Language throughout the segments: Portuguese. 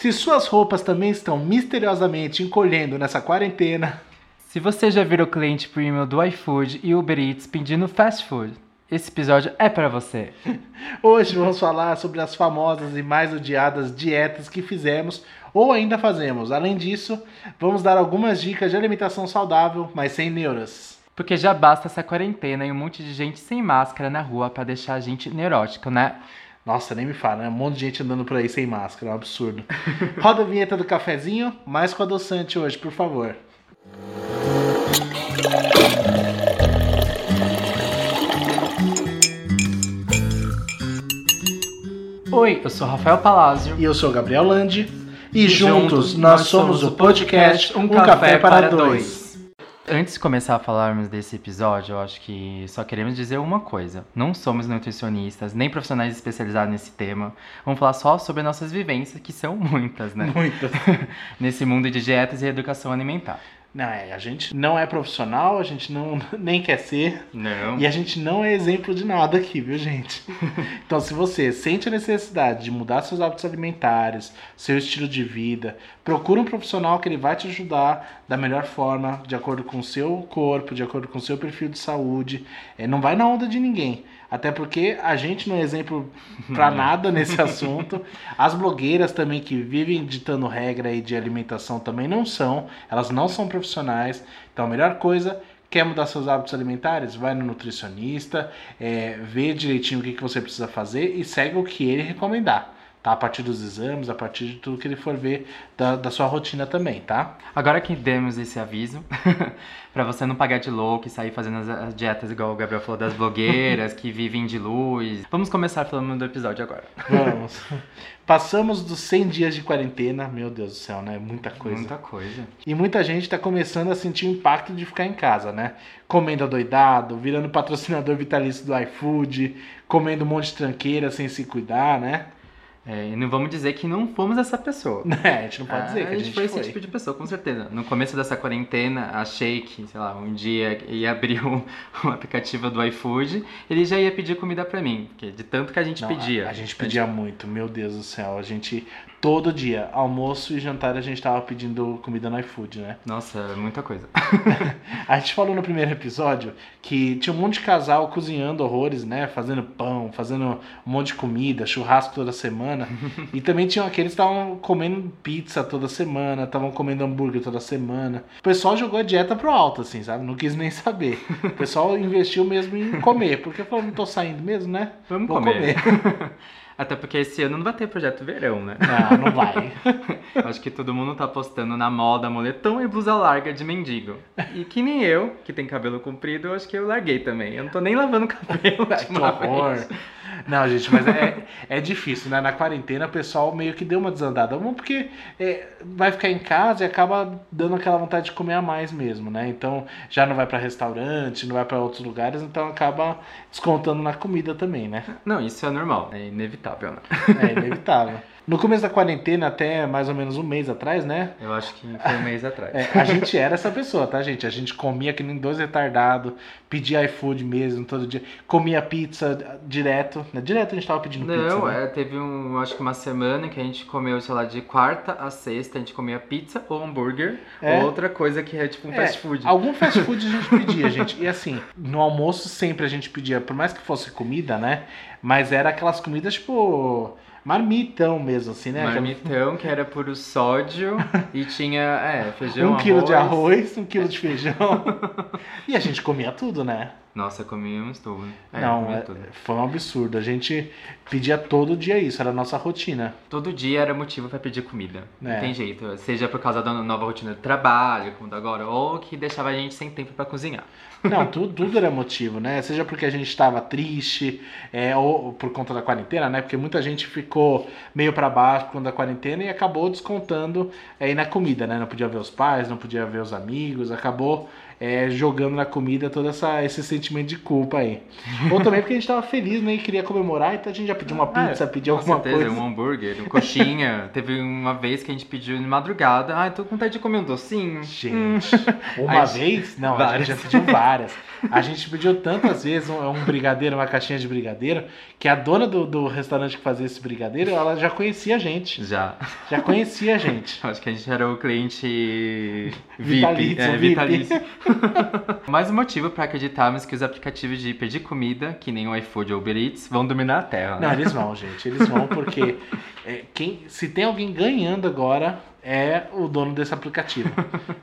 Se suas roupas também estão misteriosamente encolhendo nessa quarentena, Se você já virou cliente premium do iFood e Uber Eats pedindo fast food, esse episódio é para você. hoje vamos falar sobre as famosas e mais odiadas dietas que fizemos ou ainda fazemos. Além disso, vamos dar algumas dicas de alimentação saudável, mas sem neuras. Porque já basta essa quarentena e um monte de gente sem máscara na rua pra deixar a gente neurótico, né? Nossa, nem me fala, né? Um monte de gente andando por aí sem máscara, é um absurdo. Roda a vinheta do cafezinho, mais com adoçante hoje, por favor. Oi, eu sou Rafael Palazzo. E eu sou o Gabriel Landi. E, E juntos nós somos o podcast Um Café, para Dois. Antes de começar a falarmos desse episódio, eu acho que só queremos dizer uma coisa. Não somos nutricionistas, nem profissionais especializados nesse tema. Vamos falar só sobre nossas vivências, que são muitas, né? Muito. Nesse mundo de dietas e educação alimentar. Não, é, a gente não é profissional, a gente não nem quer ser. Não. E a gente não é exemplo de nada aqui, viu, gente? Então, se você sente a necessidade de mudar seus hábitos alimentares, seu estilo de vida, procura um profissional que ele vai te ajudar da melhor forma, de acordo com o seu corpo, de acordo com o seu perfil de saúde. É, não vai na onda de ninguém. Até porque a gente não é exemplo pra nada nesse assunto. As blogueiras também que vivem ditando regra aí de alimentação também não são. Elas não são profissionais. Então a melhor coisa Quer mudar seus hábitos alimentares? Vai no nutricionista, é, vê direitinho o que, que você precisa fazer e segue o que ele recomendar. Tá? A partir dos exames, a partir de tudo que ele for ver da, da sua rotina também, tá? Agora que demos esse aviso, pra você não pagar de louco e sair fazendo as, as dietas igual o Gabriel falou das blogueiras que vivem de luz. Vamos começar falando do episódio agora. Vamos. Passamos dos 100 dias de quarentena, meu Deus do céu, né? Muita coisa. Muita coisa. E muita gente tá começando a sentir o impacto de ficar em casa, né? Comendo adoidado, virando patrocinador vitalício do iFood, comendo um monte de tranqueira sem se cuidar, né? É, e não vamos dizer que não fomos essa pessoa. É, a gente não pode Ah, dizer que a gente, foi, foi. esse tipo de pessoa, com certeza. No começo dessa quarentena, achei que, sei lá, um dia ia abrir um, um aplicativo do iFood, ele já ia pedir comida pra mim, porque de tanto que a gente Não, pedia. A, a gente pedia muito, meu Deus do céu. A gente, todo dia, almoço e jantar, a gente tava pedindo comida no iFood, né? Nossa, muita coisa. A gente falou no primeiro episódio que tinha um monte de casal cozinhando horrores, né? Fazendo pão, fazendo um monte de comida, churrasco toda semana. e também tinham aqueles que estavam comendo pizza toda semana, estavam comendo hambúrguer toda semana. O pessoal jogou a dieta pro alto, assim, sabe? Não quis nem saber. O pessoal investiu mesmo em comer, porque falou, não tô saindo mesmo, né? Vamos Vou comer. Até porque esse ano não vai ter projeto verão, né? Não, não vai. Acho que todo mundo tá postando na moda moletom e blusa larga de mendigo. E que nem eu, que tem cabelo comprido, eu acho que eu larguei também. Eu não tô nem lavando o cabelo Ai, que horror. Não, gente, mas é, é difícil, né? Na quarentena o pessoal meio que deu uma desandada. Um, porque é, vai ficar em casa e acaba dando aquela vontade de comer a mais mesmo, né? Então já não vai pra restaurante, não vai pra outros lugares, então acaba descontando na comida também, né? Não, isso é normal, é inevitável, né? É inevitável. No começo da quarentena, até mais ou menos um mês atrás, né? Eu acho que foi um mês atrás. É, a gente era essa pessoa, tá, gente? A gente comia que nem dois retardados, pedia iFood mesmo todo dia, comia pizza direto. Né? Direto a gente tava pedindo pizza. Não, né? é, teve um, acho que uma semana que a gente comeu, sei lá, de quarta a sexta, a gente comia pizza ou hambúrguer, É. ou outra coisa que é tipo um É, fast food. Algum fast food a gente pedia, gente. E assim, no almoço sempre a gente pedia, por mais que fosse comida, né? Mas era aquelas comidas, tipo, marmitão mesmo, assim, né? Marmitão, que era puro sódio, e tinha, é, feijão, um quilo de arroz, um quilo de feijão. e a gente comia tudo, né? Nossa, comíamos tudo. É, Não, comia é- tudo. foi um absurdo. A gente pedia todo dia isso, era a nossa rotina. Todo dia era motivo pra pedir comida. Não É. tem jeito. Seja por causa da nova rotina de trabalho, como agora, ou que deixava a gente sem tempo pra cozinhar. Não, tudo, tudo era motivo, né? Seja porque a gente estava triste, é, ou por conta da quarentena, né? Porque muita gente ficou meio para baixo por conta da quarentena e acabou descontando aí na comida, né? Não podia ver os pais, não podia ver os amigos, acabou é, jogando na comida todo essa, esse sentimento de culpa aí. Ou também porque a gente tava feliz, né? E queria comemorar, então a gente já pediu uma pizza, É, pediu Com alguma certeza, coisa. um hambúrguer, um coxinha. Teve uma vez que a gente pediu de madrugada. Ai, tô com vontade de comer um docinho. Hum. Gente, uma Aí, vez? Não, a várias. gente já pediu várias. A gente pediu tantas vezes um, um brigadeiro, uma caixinha de brigadeiro, que a dona do, do restaurante que fazia esse brigadeiro, ela já conhecia a gente. Já. Já conhecia a gente. Acho que a gente era o cliente Vitalício, VIP. É, VIP. vitalício. Mais um motivo pra acreditarmos que os aplicativos de pedir comida, que nem o iFood ou Uber Eats, vão dominar a Terra. Não, né? eles vão, gente. Eles vão porque é, quem, se tem alguém ganhando agora é o dono desse aplicativo.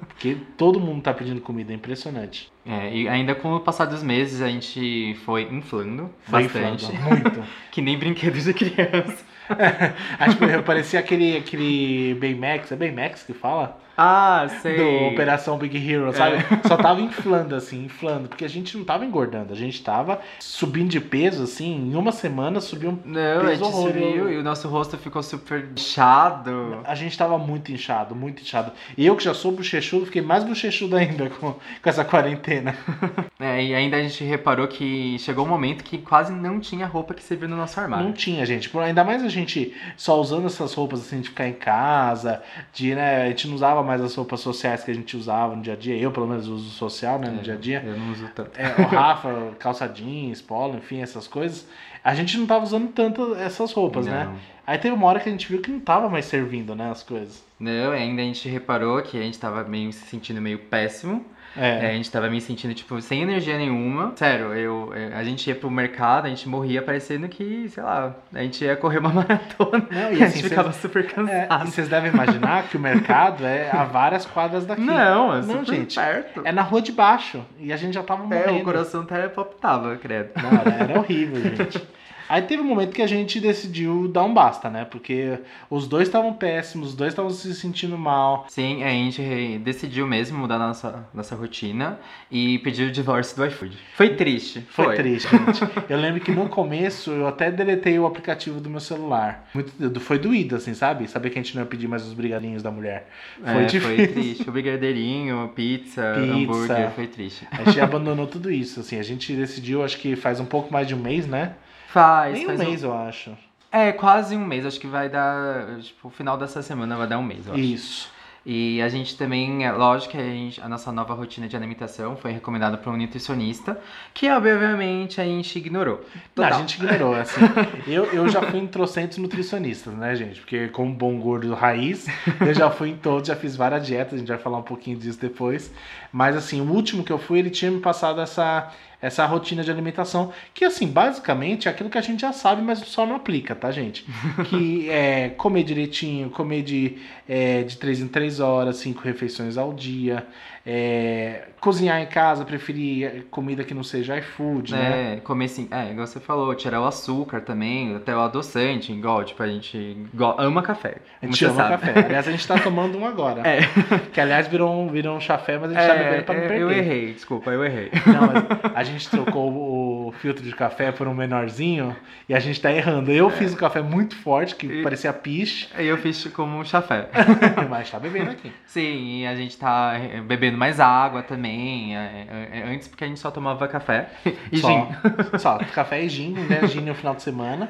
Porque todo mundo tá pedindo comida, é impressionante. É, e ainda com o passar dos meses, a gente foi inflando Foi bastante. inflando, muito. Que nem brinquedos de criança. Acho que parecia aquele, aquele Baymax, é Baymax que fala? Ah, sei. Do Operação Big Hero, sabe? Só tava inflando, assim, inflando. Porque a gente não tava engordando, a gente tava subindo de peso, assim, em uma semana subiu um Não, a peso gente horroroso. subiu e o nosso rosto ficou super inchado. A gente tava muito inchado, muito inchado. E eu que já sou bochechudo, fiquei mais bochechudo ainda com, com essa quarentena. É, e ainda a gente reparou que chegou um momento que quase não tinha roupa que servia no nosso armário. Não tinha, gente. Por- Ainda mais a gente só usando essas roupas assim de ficar em casa, de, né, a gente não usava mais as roupas sociais que a gente usava no dia a dia. Eu, pelo menos, uso social, né, no É, dia a dia. Eu não uso tanto. É, o Rafa, calça jeans, polo, enfim, essas coisas. A gente não tava usando tanto essas roupas, né? Não. Aí teve uma hora que a gente viu que não tava mais servindo, né, as coisas. Não, ainda a gente reparou que a gente tava meio se sentindo meio péssimo. É, É. a gente tava me sentindo, tipo, sem energia nenhuma. Sério, eu, é, a gente ia pro mercado, a gente morria parecendo que, sei lá, a gente ia correr uma maratona. Não, e a assim, gente cês- ficava super É, cansado. e vocês devem imaginar que o mercado é a várias quadras daqui. Não, é Não, gente. perto. É na rua de baixo. E a gente já tava É, morrendo. o coração até palpitava, credo. Não, era horrível, gente. Aí teve um momento que a gente decidiu dar um basta, né? Porque os dois estavam péssimos, os dois estavam se sentindo mal. Sim, a gente decidiu mesmo mudar nossa, nossa rotina e pedir o divórcio do iFood. Foi triste. Foi, triste, gente. Eu lembro que no começo eu até deletei o aplicativo do meu celular. Muito, foi doído, assim, sabe? Saber que a gente não ia pedir mais os brigadinhos da mulher. Foi Foi, difícil. foi triste. O brigadeirinho, pizza, Pizza. hambúrguer, foi triste. A gente abandonou tudo isso, assim. A gente decidiu, acho que faz um pouco mais de um mês, né? Faz, Nem um faz mês, eu acho. É, quase um mês. Acho que vai dar. Tipo, o final dessa semana vai dar um mês, eu acho. Isso. E a gente também, é lógico que a, gente- a nossa nova rotina de alimentação foi recomendada por um nutricionista, que obviamente a gente ignorou. Não, a gente ignorou, assim. Eu, eu já fui em trocentos nutricionistas, né, gente? Porque como bom gordo raiz, eu já fui em todos, já fiz várias dietas, a gente vai falar um pouquinho disso depois. Mas assim, o último que eu fui, ele tinha me passado essa, essa rotina de alimentação, que assim, basicamente é aquilo que a gente já sabe, mas só não aplica, tá, gente? Que é comer direitinho, comer de, é, de 3 em 3 horas, cinco refeições ao dia. É, cozinhar em casa, preferir comida que não seja iFood, né? É, comer assim, é, igual você falou, tirar o açúcar também, até o adoçante, igual, tipo, a gente go- ama café. A gente ama sabe. café. Aliás, a gente tá tomando um agora. É. Que aliás virou um, virou um chafé, mas a gente tá bebendo pra não É, perder. eu errei, desculpa, eu errei. Não, mas a gente trocou o filtro de café por um menorzinho e a gente tá errando. Eu fiz um café muito forte, que E- parecia piche, Aí eu fiz como um chafé. mas tá bebendo aqui. Sim, e a gente tá eh, bebendo mais água também. é, é, é, antes porque a gente só tomava café e Só. gin. Só, café e gin, né? Gin no final de semana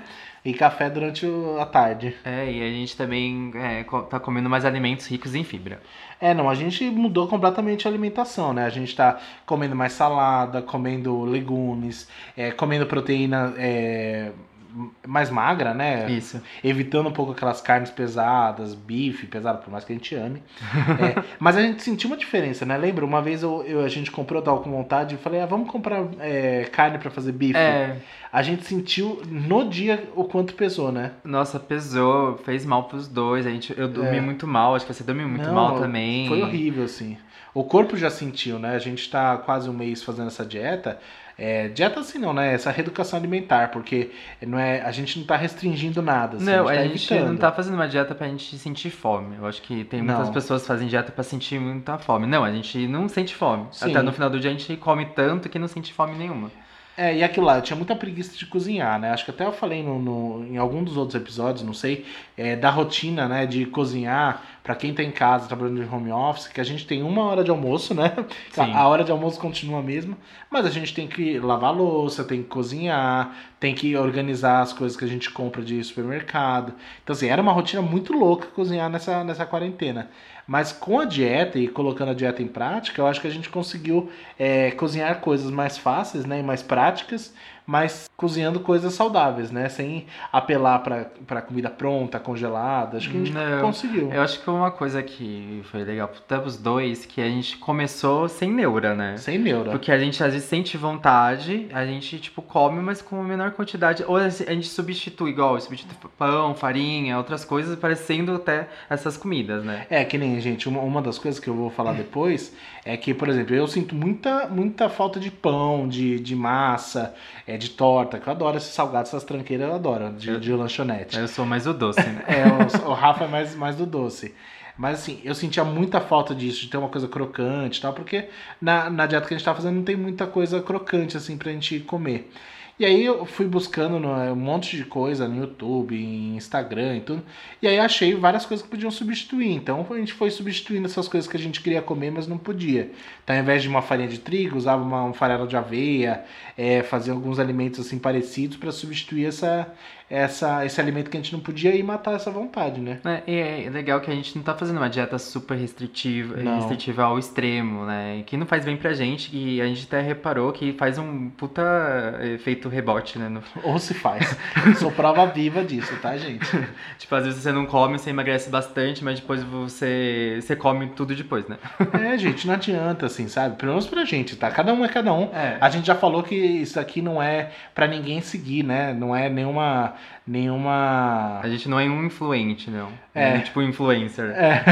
e café durante o- a tarde. É, e a gente também é, tá comendo mais alimentos ricos em fibra. É, não, a gente mudou completamente a alimentação, né? A gente tá comendo mais salada, comendo legumes, é, comendo proteína é, mais magra, né? Isso. Evitando um pouco aquelas carnes pesadas, bife pesado, por mais que a gente ame. É, mas a gente sentiu uma diferença, né? Lembra? Uma vez eu, eu- a gente comprou, eu tava com vontade e falei, ah, vamos comprar é, carne pra fazer bife. É, A gente sentiu no dia o quanto pesou, né? nossa, pesou, fez mal pros dois. A gente, eu dormi É. muito mal, acho que você dormiu muito Não, mal também. Foi horrível, assim. O corpo já sentiu, né? A gente tá quase um mês fazendo essa dieta. É, dieta assim não, né? Essa reeducação alimentar, porque não é, a gente não tá restringindo nada. assim, Não, a a gente, gente tá evitando. não tá fazendo uma dieta pra gente sentir fome. Eu acho que tem muitas Não. pessoas que fazem dieta pra sentir muita fome. Não, a gente não sente fome. Sim. Até no final do dia a gente come tanto que não sente fome nenhuma. É, e aquilo lá, eu tinha muita preguiça de cozinhar, né? Acho que até eu falei no, no- em algum dos outros episódios, não sei, é, da rotina, né? De cozinhar para quem tá em casa trabalhando em home office, que a gente tem uma hora de almoço, né? Sim. A hora de almoço continua a mesma, mas a gente tem que lavar a louça, tem que cozinhar, tem que organizar as coisas que a gente compra de supermercado. Então, assim, era uma rotina muito louca cozinhar nessa, nessa quarentena. Mas com a dieta e colocando a dieta em prática, eu acho que a gente conseguiu é, cozinhar coisas mais fáceis né, e mais práticas, mas cozinhando coisas saudáveis, né? Sem apelar para comida pronta, congelada. Acho que a gente Não, conseguiu. Eu acho que uma coisa que foi legal para os dois, que a gente começou sem neura, né? Sem neura. Porque a gente às vezes sente vontade, a gente, tipo, come, mas com menor quantidade. Ou a gente substitui, igual, substitui pão, farinha, outras coisas, parecendo até essas comidas, né? É, que nem, gente, uma, uma das coisas que eu vou falar depois é que, por exemplo, eu sinto muita, muita falta de pão, de, de massa, é, de torta, que eu adoro esses salgados, essas tranqueiras, eu adoro, de, de lanchonete. Eu sou mais o doce, né? É, o, o Rafa é mais, mais do doce. Mas assim, eu sentia muita falta disso, de ter uma coisa crocante e tal, porque na, na dieta que a gente tá fazendo não tem muita coisa crocante assim pra gente comer. E aí eu fui buscando no- um monte de coisa no YouTube, em Instagram e tudo. E aí achei várias coisas que podiam substituir. Então a gente foi substituindo essas coisas que a gente queria comer, mas não podia. Então ao invés de uma farinha de trigo, usava uma, um farelo de aveia, é, fazia alguns alimentos assim parecidos para substituir essa, essa, esse alimento que a gente não podia e matar essa vontade, né? É, e é legal que a gente não tá fazendo uma dieta super restritiva, Não. restritiva ao extremo, né? Que não faz bem pra gente, e a gente até reparou que faz um puta efeito rebote, né? No- Ou se faz. Sou prova viva disso, tá, gente? Tipo, às vezes você não come, você emagrece bastante, mas depois você, você come tudo depois, né? É, gente, não adianta, assim, sabe? Pelo menos pra gente, tá? Cada um é cada um. É. A gente já falou que isso aqui não é pra ninguém seguir, né? Não é nenhuma. Nenhuma. A gente não é um influente, não. É. É. Tipo influencer. É,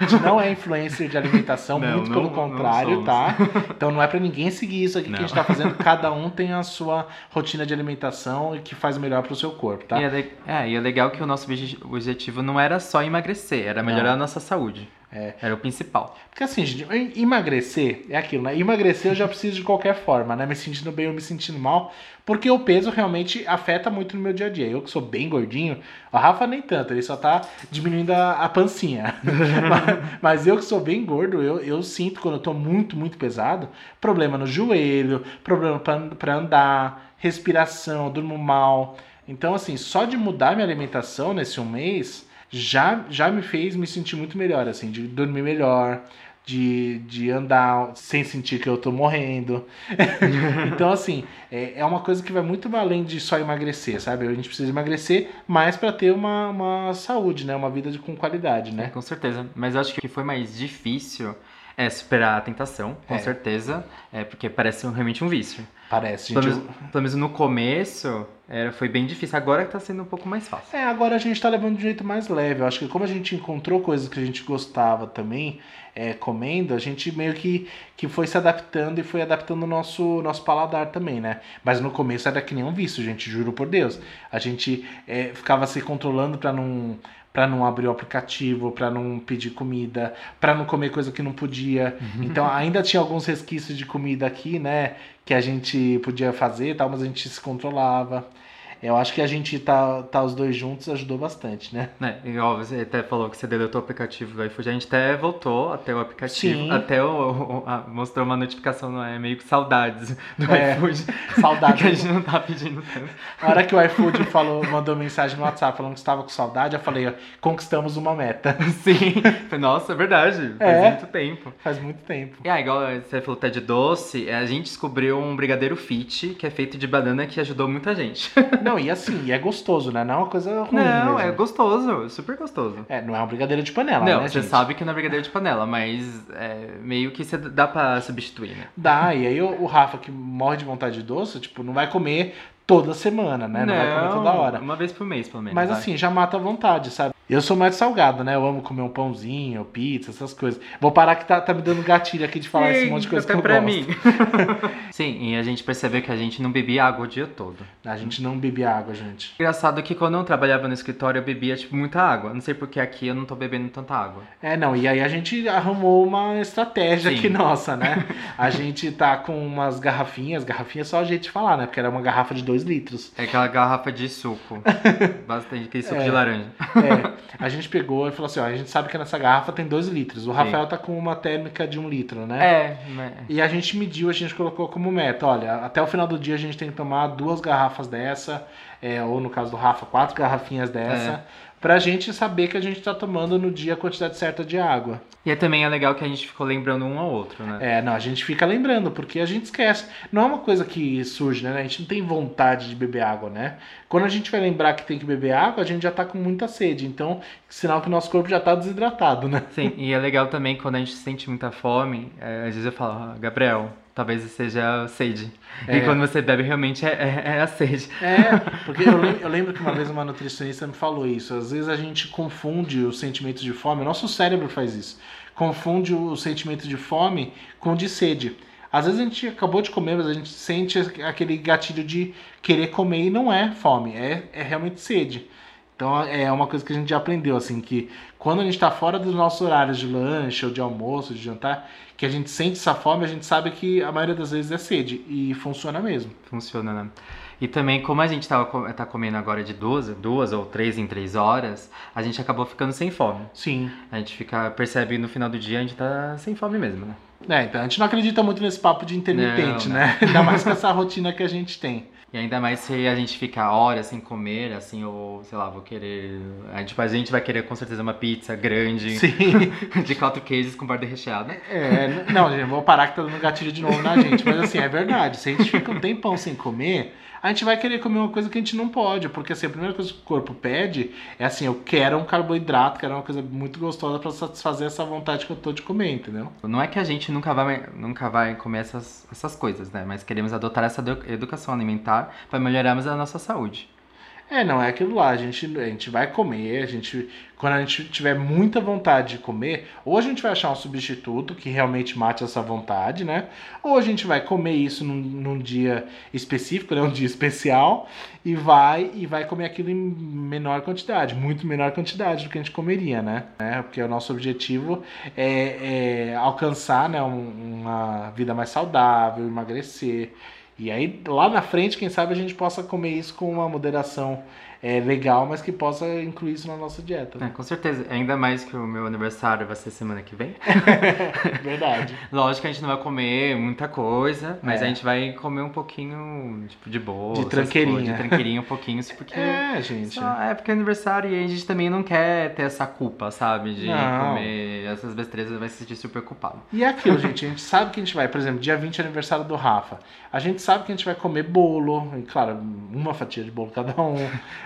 a gente não é influencer de alimentação, Não, muito não- pelo não contrário, tá? Então não é pra ninguém seguir isso aqui que a Não. gente tá fazendo. Cada um tem a sua rotina de alimentação e que faz melhor pro seu corpo, tá? E, é le- é, e é legal que o nosso obje- objetivo não era só emagrecer, era melhorar Não. a nossa saúde. É. Era o principal. Porque assim, gente, em- emagrecer é aquilo, né? Emagrecer eu já preciso de qualquer forma, né? Me sentindo bem ou me sentindo mal. Porque o peso realmente afeta muito no meu dia a dia. Eu que sou bem gordinho, o Rafa nem tanto, ele só tá diminuindo a, a pancinha. mas, mas eu que sou bem gordo, eu, eu sinto quando eu tô muito, muito pesado, problema no joelho, problema pra, pra andar, respiração, durmo mal. Então, assim, só de mudar minha alimentação nesse um mês já, já me fez me sentir muito melhor, assim, de dormir melhor, de, de andar sem sentir que eu tô morrendo. então, assim, é, é uma coisa que vai muito além de só emagrecer, sabe? A gente precisa emagrecer mais para ter uma, uma saúde, né? Uma vida de, com qualidade, né? Com certeza. Mas acho que o que foi mais difícil é superar a tentação, com É. certeza. É porque parece realmente um vício. Parece. Pelo Gente, menos, pelo menos no começo era, foi bem difícil. Agora que tá sendo um pouco mais fácil. É, agora a gente tá levando de um jeito mais leve. Eu acho que como a gente encontrou coisas que a gente gostava também, é, comendo, a gente meio que, que foi se adaptando e foi adaptando o nosso, nosso paladar também, né? Mas no começo era que nem um vício, gente, juro por Deus. A gente é, ficava se controlando pra não para não abrir o aplicativo, pra não pedir comida, pra não comer coisa que não podia. Então ainda tinha alguns resquícios de comida aqui, né, que a gente podia fazer, e tal, mas a gente se controlava. Eu acho que a gente tá, tá os dois juntos ajudou bastante, né? Né? Igual você até falou que você deletou o aplicativo do iFood, a gente até voltou até o aplicativo, Sim. até o, o- a- mostrou uma notificação, não é? Meio que saudades do É, iFood. Saudade. que a gente não tá pedindo tanto. Na hora que o iFood falou, mandou mensagem no WhatsApp falando que estava com saudade, eu falei, ó, conquistamos uma meta. Sim. Nossa, é verdade. Faz É. muito tempo. Faz muito tempo. E ah, igual você falou até de doce, a gente descobriu um brigadeiro fit, que é feito de banana, que ajudou muita gente. Não, e assim, e é gostoso, né? Não é uma coisa ruim Não, mesmo. é gostoso, super gostoso. É, não é um brigadeiro de panela, não, né, você gente? sabe que não é brigadeiro de panela, mas é, meio que você dá pra substituir, né? Dá, e aí o, o Rafa, que morre de vontade de doce, tipo, não vai comer toda semana, né? Não, vai comer toda hora. Uma vez por mês, pelo menos. Mas assim, já mata a vontade, sabe? Eu sou mais salgado, né? Eu amo comer um pãozinho, pizza, essas coisas. Vou parar que tá, tá me dando gatilho aqui de falar esse monte de coisa até que eu pra gosto. mim. Sim, e a gente percebeu que a gente não bebia água o dia todo. A gente não bebe água, gente. Engraçado que quando eu trabalhava no escritório eu bebia, tipo, muita água. Não sei porque aqui eu não tô bebendo tanta água. É, não, e aí a gente arrumou uma estratégia Sim. aqui nossa, né? A gente tá com umas garrafinhas, garrafinha é só a gente falar, né? Porque era uma garrafa de 2 litros. É aquela garrafa de suco. Bastante, aquele suco É. de laranja. É, a gente pegou e falou assim: ó, a gente sabe que nessa garrafa tem 2 litros. O Rafael tá com uma térmica de 1 um litro, né? É, mas... E a gente mediu, a gente colocou como meta: olha, até o final do dia a gente tem que tomar duas garrafas dessa, é, ou no caso do Rafa, quatro garrafinhas dessa, pra gente saber que a gente tá tomando no dia a quantidade certa de água. E é também é legal que a gente ficou lembrando um ao outro, né? É, não, a gente fica lembrando, porque a gente esquece. Não é uma coisa que surge, né? A gente não tem vontade de beber água, né? Quando a gente vai lembrar que tem que beber água, a gente já tá com muita sede. Então, sinal que o nosso corpo já tá desidratado, né? Sim, e é legal também quando a gente sente muita fome, é, às vezes eu falo, "Ah, Gabriel, talvez seja sede. É. E quando você bebe, realmente é, é, é a sede. É, porque eu lembro, eu lembro que uma vez uma nutricionista me falou isso. Às vezes a gente confunde os sentimentos de fome, o nosso cérebro faz isso. Confunde o sentimento de fome com o de sede. Às vezes a gente acabou de comer, mas a gente sente aquele gatilho de querer comer e não é fome, é, é realmente sede. Então é uma coisa que a gente já aprendeu, assim, que quando a gente está fora dos nossos horários de lanche ou de almoço, de jantar, que a gente sente essa fome, a gente sabe que a maioria das vezes é sede. E funciona mesmo. Funciona, né? E também, como a gente tava, tá comendo agora de duas, duas ou três em três horas, a gente acabou ficando sem fome. Sim. A gente fica, percebe no final do dia, a gente tá sem fome mesmo, né? É, então a gente não acredita muito nesse papo de intermitente, Não, né? Ainda mais com essa rotina que a gente tem. E ainda mais se a gente ficar horas sem comer, assim, ou sei lá, vou querer. A gente, a gente vai querer com certeza uma pizza grande, de quatro queijos com borda recheada. É, não, gente, vou parar que tá dando gatilho de novo na gente. Mas assim, é verdade. Se a gente fica um tempão sem comer, a gente vai querer comer uma coisa que a gente não pode. Porque assim, a primeira coisa que o corpo pede é assim, eu quero um carboidrato, quero uma coisa muito gostosa pra satisfazer essa vontade que eu tô de comer, entendeu? Não é que a gente nunca vai, nunca vai comer essas, essas coisas, né? Mas queremos adotar essa edu- educação alimentar para melhorarmos a nossa saúde. É, não, é aquilo lá, a gente, a gente vai comer, a gente, quando a gente tiver muita vontade de comer, ou a gente vai achar um substituto que realmente mate essa vontade, né? Ou a gente vai comer isso num, num dia específico, né? Um dia especial, e vai e vai comer aquilo em menor quantidade, muito menor quantidade do que a gente comeria, né? né? Porque o nosso objetivo é, é alcançar né, um- uma vida mais saudável, emagrecer. E aí, lá na frente, quem sabe a gente possa comer isso com uma moderação é, legal, mas que possa incluir isso na nossa dieta. É, com certeza. Ainda mais que o meu aniversário vai ser semana que vem. Verdade. Lógico que a gente não vai comer muita coisa, mas É. a gente vai comer um pouquinho, tipo, de boa. De tranqueirinha. De tranqueirinha um pouquinho, isso porque... É, gente. Só é porque é aniversário e a gente também não quer ter essa culpa, sabe? De Não. comer essas besteiras, vai se sentir super culpado. E é aquilo, gente, a gente sabe que a gente vai, por exemplo, dia 20 é aniversário do Rafa. A gente sabe que a gente vai comer bolo, e claro, uma fatia de bolo cada um.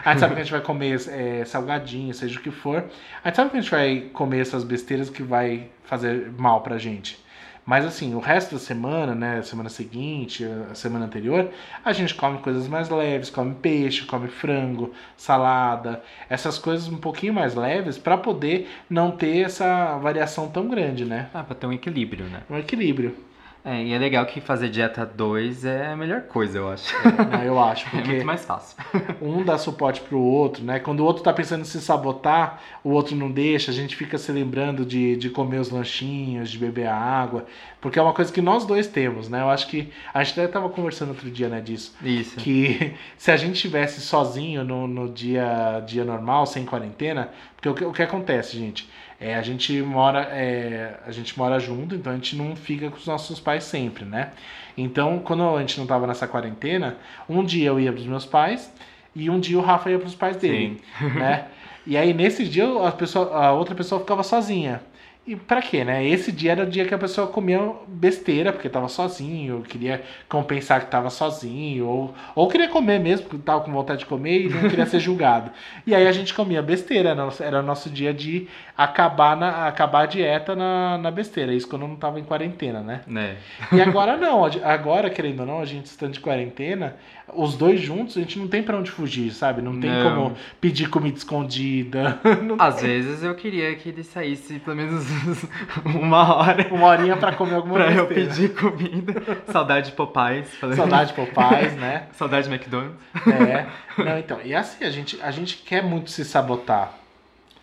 A gente sabe que a gente vai comer é, salgadinho, seja o que for. A gente sabe que a gente vai comer essas besteiras que vai fazer mal pra gente. Mas assim, o resto da semana, né, semana seguinte, a semana anterior, a gente come coisas mais leves, come peixe, come frango, salada, essas coisas um pouquinho mais leves pra poder não ter essa variação tão grande, né? Ah, pra ter um equilíbrio, né? Um equilíbrio. É, e é legal que fazer dieta 2 é a melhor coisa, eu acho. né, Eu acho, É porque muito mais fácil. um dá suporte pro outro, né? Quando o outro tá pensando em se sabotar, o outro não deixa, a gente fica se lembrando de, de comer os lanchinhos, de beber a água, porque é uma coisa que nós dois temos, né? Eu acho que a gente até tava conversando outro dia, né, disso. Isso. Que se a gente estivesse sozinho no, no dia, dia normal, sem quarentena, porque o que, o que acontece, gente? É, a gente mora é, a gente mora junto, então a gente não fica com os nossos pais sempre, né? Então, quando a gente não tava nessa quarentena, um dia eu ia pros meus pais e um dia o Rafa ia pros pais dele, né? E aí nesse dia a, pessoa, a outra pessoa ficava sozinha. E pra quê, né? Esse dia era o dia que a pessoa comia besteira, porque tava sozinho, queria compensar que tava sozinho, ou, ou queria comer mesmo, porque tava com vontade de comer e não queria ser julgado. E aí a gente comia besteira, era o- era o nosso dia de acabar, na, acabar a dieta na, na besteira. Isso quando não tava em quarentena, né? Né? E agora não, agora, querendo ou não, a gente estando de quarentena, os dois juntos, a gente não tem pra onde fugir, sabe? Não tem Não. como pedir comida escondida. Às vezes eu queria que ele saísse pelo menos uma hora uma horinha pra comer alguma pra eu pedir comida. Saudade de Popeyes. Saudade de Popeyes, né? Saudade de McDonald's. É. Não, então, e assim, a gente, a gente quer muito se sabotar.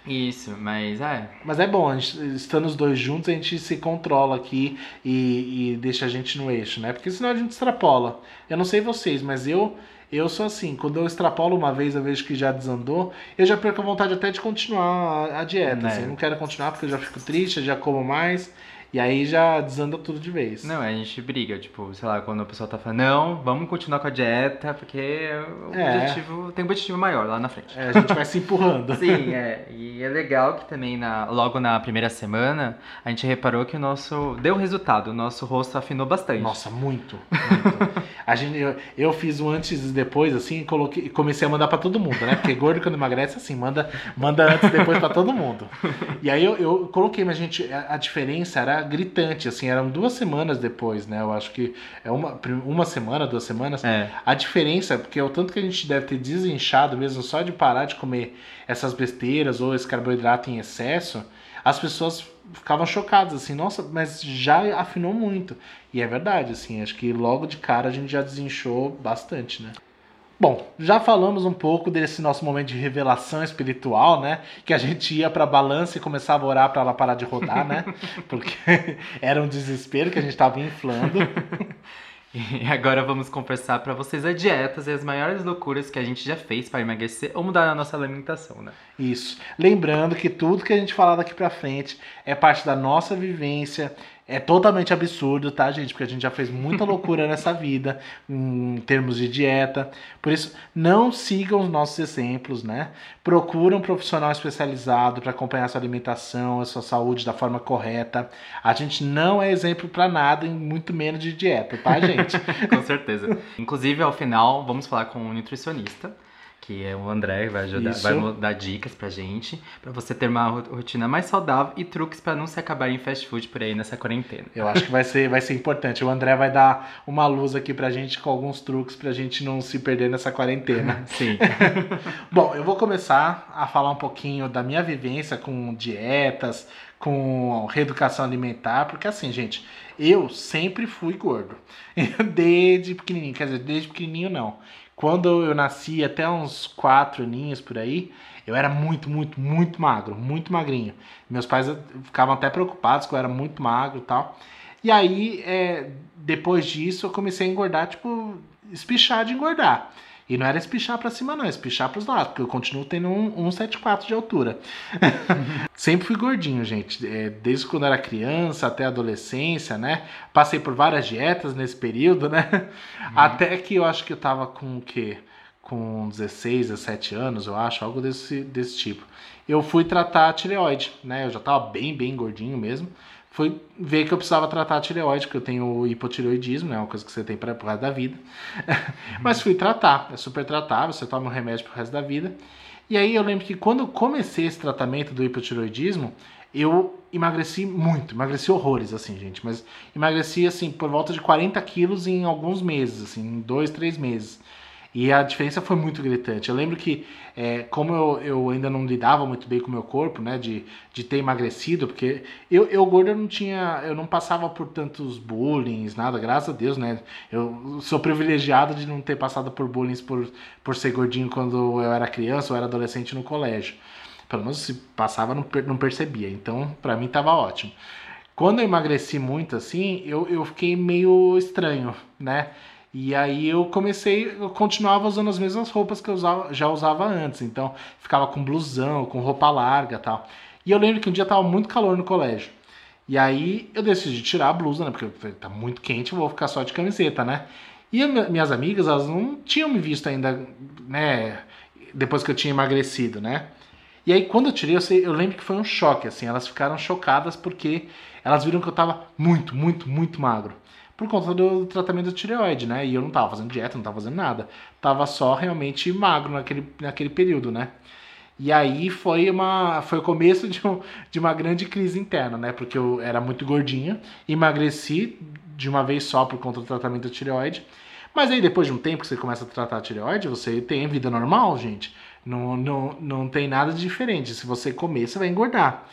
Isso, mas é. Mas é bom, a gente, estando os dois juntos, a gente se controla aqui e, e deixa a gente no eixo, né? Porque senão a gente extrapola. Eu não sei vocês, mas eu Eu sou assim, quando eu extrapolo uma vez, eu vejo que já desandou, eu já perco a vontade até de continuar a, a dieta. Né. Assim, eu não quero continuar porque eu já fico triste, eu já como mais. E aí já desanda tudo de vez. Não, a gente briga, tipo, sei lá, quando a pessoa tá falando, não, vamos continuar com a dieta, porque o É. objetivo tem um objetivo maior lá na frente. É, a gente vai se empurrando. Sim, é. E é legal que também na, logo na primeira semana a gente reparou que o nosso. Deu resultado, o nosso rosto afinou bastante. Nossa, muito. muito. A gente, eu, eu fiz o antes e depois, assim, e coloquei, comecei a mandar pra todo mundo, né? Porque gordo quando emagrece, assim, manda, manda antes e depois pra todo mundo. E aí eu, eu coloquei, mas gente, a, a diferença era gritante, assim, eram duas semanas depois, né? Eu acho que é uma, uma semana, duas semanas. É. A diferença, porque é o tanto que a gente deve ter desinchado mesmo só de parar de comer essas besteiras ou esse carboidrato em excesso, as pessoas ficavam chocadas, assim, nossa, mas já afinou muito. E é verdade, assim, acho que logo de cara a gente já desinchou bastante, né? Bom, já falamos um pouco desse nosso momento de revelação espiritual, né? Que a gente ia pra balança e começava a orar pra ela parar de rodar, né? Porque era um desespero que a gente tava inflando. E agora vamos conversar pra vocês as dietas e as maiores loucuras que a gente já fez pra emagrecer ou mudar a nossa alimentação, né? Isso. Lembrando que tudo que a gente falar daqui pra frente é parte da nossa vivência. É totalmente absurdo, tá, gente? Porque a gente já fez muita loucura nessa vida em termos de dieta. Por isso, não sigam os nossos exemplos, né? Procura um profissional especializado para acompanhar a sua alimentação, a sua saúde da forma correta. A gente não é exemplo para nada, muito menos de dieta, tá, gente? Com certeza. Inclusive, ao final, vamos falar com um nutricionista, que é o André, que vai ajudar, Isso. vai dar dicas pra gente, pra você ter uma ro- rotina mais saudável e truques pra não se acabar em fast food por aí nessa quarentena. Eu acho que vai ser, vai ser importante. O André vai dar uma luz aqui pra gente com alguns truques pra gente não se perder nessa quarentena. Sim. Bom, eu vou começar a falar um pouquinho da minha vivência com dietas, com reeducação alimentar, porque assim, gente, eu sempre fui gordo. Desde pequenininho, quer dizer, desde pequenininho não. Quando eu nasci, até uns quatro aninhos por aí, eu era muito, muito, muito magro, muito magrinho. Meus pais eh, ficavam até preocupados que eu era muito magro e tal. E aí, é, depois disso, eu comecei a engordar, tipo, espichar de engordar. E não era espichar pra cima, não, espichar pros lados, porque eu continuo tendo um 1,74 de altura. Sempre fui gordinho, gente. É, desde quando era criança até adolescência, né? Passei por várias dietas nesse período, né? Até que eu acho que eu tava com o quê? Com 16, 17 anos, eu acho, algo desse, desse tipo. Eu fui tratar a tireoide, né? Eu já tava bem, bem gordinho mesmo. Fui ver que eu precisava tratar a tireoide, porque eu tenho hipotireoidismo, né? Uma coisa que você tem para pro resto da vida. Mas fui tratar, é super tratável, você toma um remédio pro resto da vida. E aí eu lembro que quando eu comecei esse tratamento do hipotireoidismo, eu emagreci muito, emagreci horrores, assim, gente. Mas emagreci, assim, por volta de 40 quilos em alguns meses, assim, em dois, três meses. E a diferença foi muito gritante. Eu lembro que, é, como eu, eu ainda não lidava muito bem com o meu corpo, né, de, de ter emagrecido, porque eu, eu gordo eu não tinha, eu não passava por tantos bullying, nada, graças a Deus, né. Eu sou privilegiado de não ter passado por bullying por, por ser gordinho quando eu era criança ou era adolescente no colégio. Pelo menos se passava, não, não percebia. Então, pra mim tava ótimo. Quando eu emagreci muito assim, eu, eu fiquei meio estranho, né? E aí eu comecei, eu continuava usando as mesmas roupas que eu usava- já usava antes. Então, ficava com blusão, com roupa larga tal. E eu lembro que um dia tava muito calor no colégio. E aí eu decidi tirar a blusa, né? Porque tá muito quente, eu vou ficar só de camiseta, né? E minhas amigas, elas não tinham me visto ainda, né? Depois que eu tinha emagrecido, né? E aí quando eu tirei, eu, sei- eu lembro que foi um choque, assim. Elas ficaram chocadas porque elas viram que eu tava muito, muito, muito magro. Por conta do tratamento da tireoide, né? E eu não tava fazendo dieta, não tava fazendo nada. Tava só realmente magro naquele, naquele período, né? E aí foi uma foi o começo de, um- de uma grande crise interna, né? Porque eu era muito gordinha, emagreci de uma vez só por conta do tratamento da tireoide. Mas aí depois de um tempo que você começa a tratar a tireoide, você tem vida normal, gente. Não, não, não tem nada de diferente. Se você comer, você vai engordar.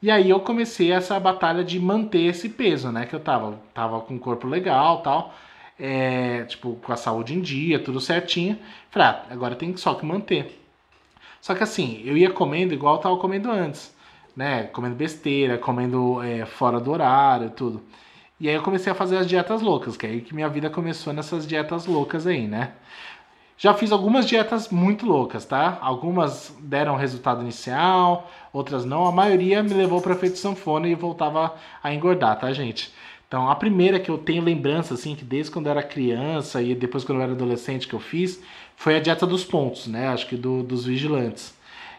E aí eu comecei essa batalha de manter esse peso, né? Que eu tava, tava com o corpo legal tal. É, tipo, com a saúde em dia, tudo certinho. Falei, ah, agora tem só que manter. Só que assim, eu ia comendo igual eu tava comendo antes, né? Comendo besteira, comendo é, fora do horário, tudo. E aí eu comecei a fazer as dietas loucas, que é aí que minha vida começou nessas dietas loucas aí, né? Já fiz algumas dietas muito loucas, tá? Algumas deram resultado inicial, outras não. A maioria me levou para efeito sanfona e voltava a engordar, tá, gente? Então, a primeira que eu tenho lembrança, assim, que desde quando eu era criança e depois quando eu era adolescente que eu fiz, foi a dieta dos pontos, né? Acho que do, dos vigilantes.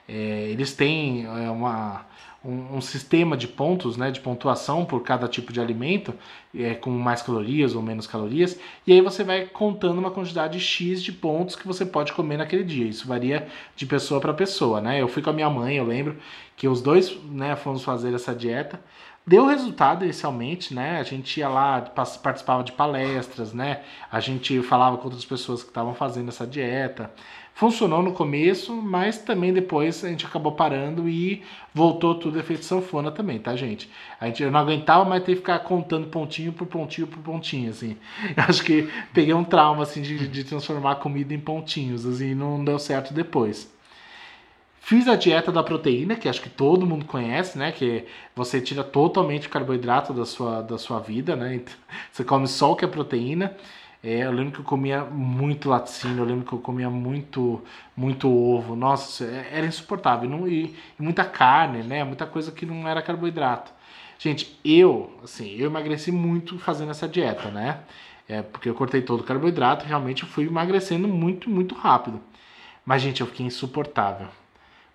É, eles têm é, uma um, um, sistema de pontos, né, de pontuação por cada tipo de alimento, é, com mais calorias ou menos calorias, e aí você vai contando uma quantidade X de pontos que você pode comer naquele dia. Isso varia de pessoa para pessoa, né? Eu fui com a minha mãe, eu lembro que os dois, né, fomos fazer essa dieta. Deu resultado inicialmente, né? A gente ia lá, participava de palestras, né? A gente falava com outras pessoas que estavam fazendo essa dieta. Funcionou no começo, mas também depois a gente acabou parando e voltou tudo efeito sanfona também, tá, gente? A gente eu não aguentava mais ter que ficar contando pontinho por pontinho por pontinho, assim. Eu acho que peguei um trauma, assim, de, de transformar comida em pontinhos, assim, não deu certo depois. Fiz a dieta da proteína, que acho que todo mundo conhece, né? Que você tira totalmente o carboidrato da sua, da sua vida, né? Então, você come só o que é proteína. É, eu lembro que eu comia muito laticínio, eu lembro que eu comia muito, muito ovo. Nossa, é, era insuportável. Não, e, e, muita carne, né? Muita coisa que não era carboidrato. Gente, eu, assim, eu emagreci muito fazendo essa dieta, né? É, porque eu cortei todo o carboidrato, realmente eu fui emagrecendo muito, muito rápido. Mas, gente, eu fiquei insuportável.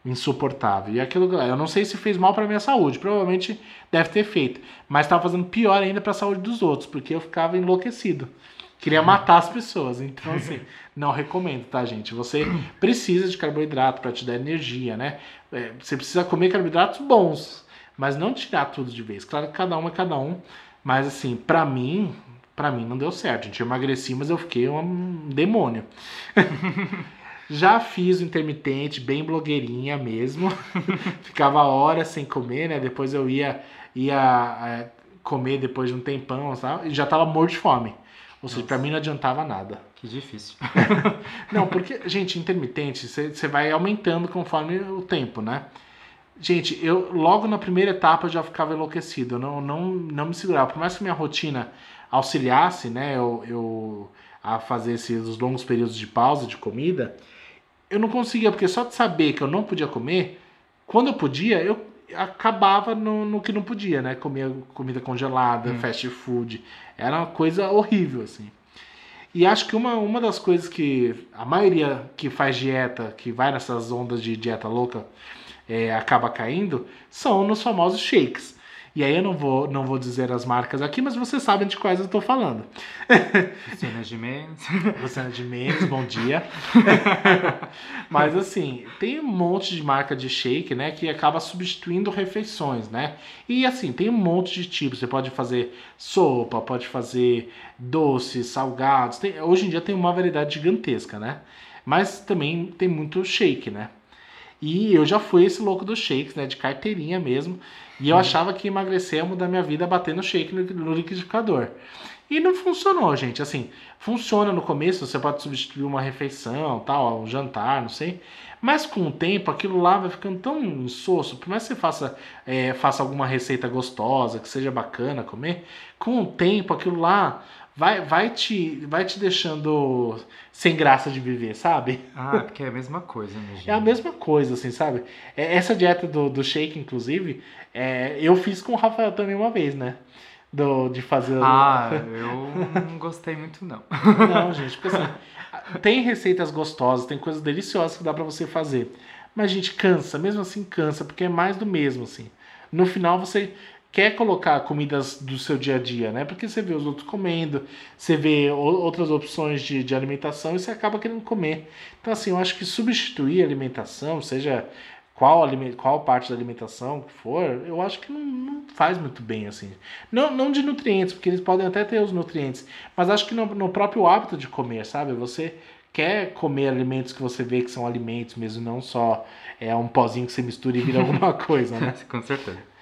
Insuportável. E aquilo, eu não sei se fez mal para minha saúde, provavelmente deve ter feito, mas estava fazendo pior ainda para a saúde dos outros, porque eu ficava enlouquecido. Queria matar as pessoas. Então, assim, não recomendo, tá, gente? Você precisa de carboidrato para te dar energia, né? É, você precisa comer carboidratos bons, mas não tirar tudo de vez. Claro que cada um é cada um, mas assim, para mim, para mim não deu certo. Gente, eu emagreci, mas eu fiquei um demônio. Já fiz o intermitente, bem blogueirinha mesmo. Ficava horas sem comer, né? Depois eu ia, ia é, comer depois de um tempão, sabe? E já tava morto de fome. Ou seja, para mim não adiantava nada. Que difícil. não, porque, gente, intermitente, você vai aumentando conforme o tempo, né? Gente, eu logo na primeira etapa já ficava enlouquecido, eu não, não, não me segurava. Por mais que minha rotina auxiliasse, né, eu, eu a fazer esses longos períodos de pausa de comida, eu não conseguia, porque só de saber que eu não podia comer, quando eu podia, eu acabava no, no que não podia, né? Comia comida congelada, hum. fast food. Era uma coisa horrível, assim. E acho que uma, uma das coisas que a maioria que faz dieta, que vai nessas ondas de dieta louca, é, acaba caindo, são nos famosos shakes. E aí eu não vou, não vou dizer as marcas aqui, mas vocês sabem de quais eu estou falando. Luciana de Mendes. Luciana de Mendes, bom dia. mas assim, tem um monte de marca de shake, né, que acaba substituindo refeições, né? E assim, tem um monte de tipos. Você pode fazer sopa, pode fazer doces, salgados. Tem, hoje em dia tem uma variedade gigantesca, né? Mas também tem muito shake, né? E eu já fui esse louco dos shakes, né? De carteirinha mesmo. E eu achava que emagrecer ia mudar minha vida batendo shake no, liquidificador. E não funcionou, gente. Assim, funciona no começo, você pode substituir uma refeição, tal, um jantar, não sei. Mas com o tempo, aquilo lá vai ficando tão insosso. Por mais que você faça, é, faça alguma receita gostosa, que seja bacana comer, com o tempo, aquilo lá vai, vai, te, vai te deixando sem graça de viver, sabe? Ah, porque é a mesma coisa, né, É a mesma coisa, assim, sabe? É, essa dieta do, do shake, inclusive, é, eu fiz com o Rafael também uma vez, né? Do, de fazer. Ah, eu não gostei muito, não. Não, gente, porque assim, tem receitas gostosas, tem coisas deliciosas que dá para você fazer. Mas, gente, cansa, mesmo assim cansa, porque é mais do mesmo, assim. No final você quer colocar comidas do seu dia a dia, né? Porque você vê os outros comendo, você vê outras opções de, de alimentação e você acaba querendo comer. Então, assim, eu acho que substituir a alimentação, seja qual, qual parte da alimentação que for, eu acho que não, não, faz muito bem, assim. Não, não de nutrientes, porque eles podem até ter os nutrientes, mas acho que no, no próprio hábito de comer, sabe? Você quer comer alimentos que você vê que são alimentos mesmo, não só é um pozinho que você mistura e vira alguma coisa, né? Com certeza.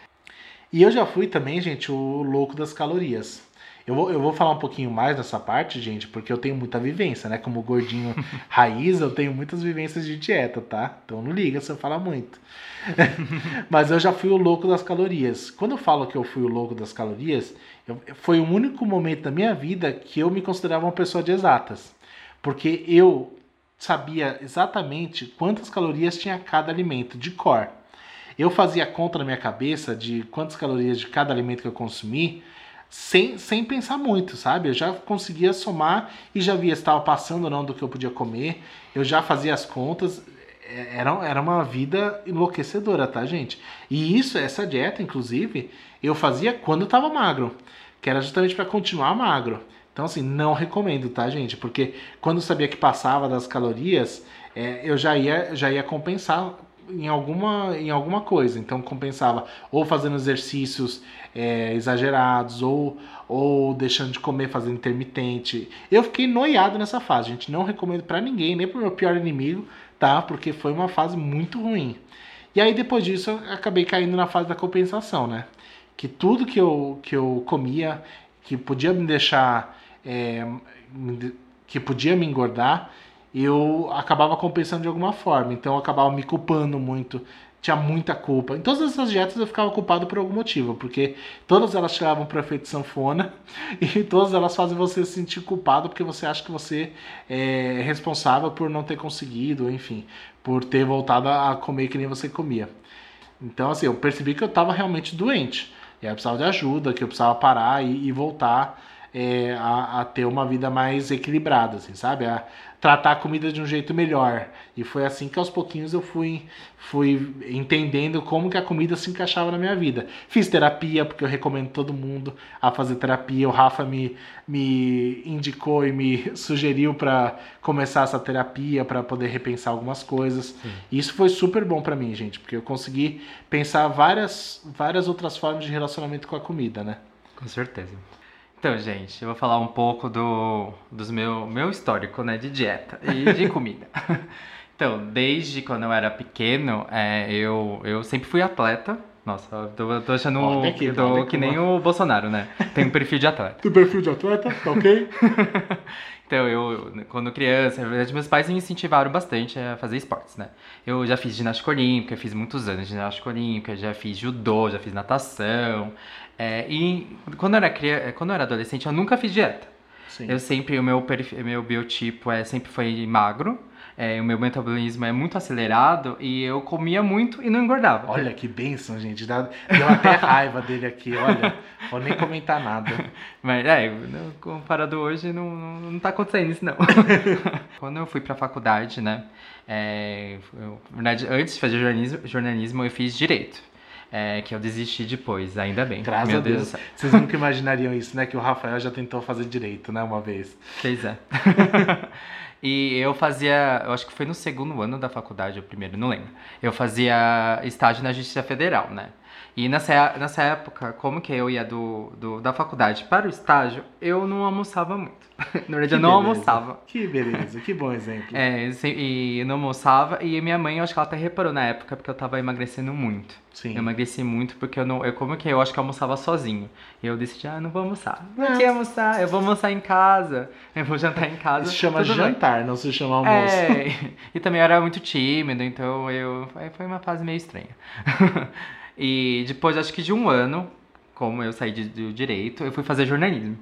E eu já fui também, gente, o louco das calorias. Eu vou, eu vou falar um pouquinho mais dessa parte, gente, porque eu tenho muita vivência, né? Como gordinho raiz, eu tenho muitas vivências de dieta, tá? Então não liga se eu falar muito. Mas eu já fui o louco das calorias. Quando eu falo que eu fui o louco das calorias, eu, foi o único momento da minha vida que eu me considerava uma pessoa de exatas. Porque eu sabia exatamente quantas calorias tinha cada alimento, de cor. Eu fazia conta na minha cabeça de quantas calorias de cada alimento que eu consumi, sem, sem pensar muito, sabe? Eu já conseguia somar e já via se estava passando ou não do que eu podia comer. Eu já fazia as contas. É, era, era uma vida enlouquecedora, tá, gente? E isso, essa dieta, inclusive, eu fazia quando eu estava magro, que era justamente para continuar magro. Então, assim, não recomendo, tá, gente? Porque quando eu sabia que passava das calorias, é, eu já ia, já ia compensar em alguma, em alguma coisa. Então, compensava ou fazendo exercícios é, exagerados, ou, ou deixando de comer, fazendo intermitente. Eu fiquei noiado nessa fase, gente. Não recomendo para ninguém, nem pro meu pior inimigo, tá? Porque foi uma fase muito ruim. E aí, depois disso, eu acabei caindo na fase da compensação, né? Que tudo que eu, que eu comia, que podia me deixar é, que podia me engordar, eu acabava compensando de alguma forma. Então eu acabava me culpando muito, tinha muita culpa. Em todas essas dietas eu ficava culpado por algum motivo, porque todas elas chegavam para efeito sanfona e todas elas fazem você se sentir culpado porque você acha que você é responsável por não ter conseguido, enfim, por ter voltado a comer que nem você comia. Então, assim, eu percebi que eu estava realmente doente. E eu precisava de ajuda, que eu precisava parar e, e voltar é, a, a, ter uma vida mais equilibrada, assim, sabe? A tratar a comida de um jeito melhor. E foi assim que aos pouquinhos eu fui, fui entendendo como que a comida se encaixava na minha vida. Fiz terapia, porque eu recomendo todo mundo a fazer terapia. O Rafa me, me indicou e me sugeriu para começar essa terapia, para poder repensar algumas coisas. Sim. E isso foi super bom para mim, gente, porque eu consegui pensar várias, várias outras formas de relacionamento com a comida, né? Com certeza. Então, gente, eu vou falar um pouco do dos meu, meu histórico, né, de dieta e de comida. então, desde quando eu era pequeno, é, eu, eu sempre fui atleta. Nossa, eu tô, tô achando oh, aqui, tô, que nem o Bolsonaro, né? Tem um perfil de atleta. Tem perfil de atleta? Tá ok? Então, eu, quando criança, na verdade, meus pais me incentivaram bastante a fazer esportes, né? Eu já fiz ginástica olímpica, fiz muitos anos de ginástica olímpica, já fiz judô, já fiz natação. É, e quando eu, era criança, quando eu era adolescente, eu nunca fiz dieta. Sim. Eu sempre, o meu, meu biotipo é, sempre foi magro é, o meu metabolismo é muito acelerado e eu comia muito e não engordava. Olha que bênção, gente. Deu até raiva dele aqui, olha. Vou nem comentar nada. Mas é, comparado hoje, não, não, não tá acontecendo isso, não. Quando eu fui pra faculdade, né? É, eu, na verdade, antes de fazer jornalismo, jornalismo eu fiz direito. É, que eu desisti depois, ainda bem. Graças Meu a Deus. Deus. Vocês nunca imaginariam isso, né? Que o Rafael já tentou fazer direito, né? Uma vez. Pois é. E eu fazia, eu acho que foi no segundo ano da faculdade, o primeiro, não lembro. Eu fazia estágio na Justiça Federal, né? E nessa, nessa época, como que eu ia do, do, da faculdade para o estágio, eu não almoçava muito. Na verdade, eu não beleza. almoçava. Que beleza, que bom exemplo. É, e eu não almoçava. E minha mãe, eu acho que ela até reparou na época, porque eu tava emagrecendo muito. Sim. Eu emagreci muito porque eu não. Eu, como que eu acho que eu almoçava sozinho. E eu decidi, ah, não vou almoçar. Não quer almoçar, eu vou almoçar em casa. Eu vou jantar em casa. Isso chama jantar, bem. não se chama almoço. É, e também eu era muito tímido, então eu. Foi uma fase meio estranha. E depois, acho que de um ano, como eu saí de, do direito, eu fui fazer jornalismo.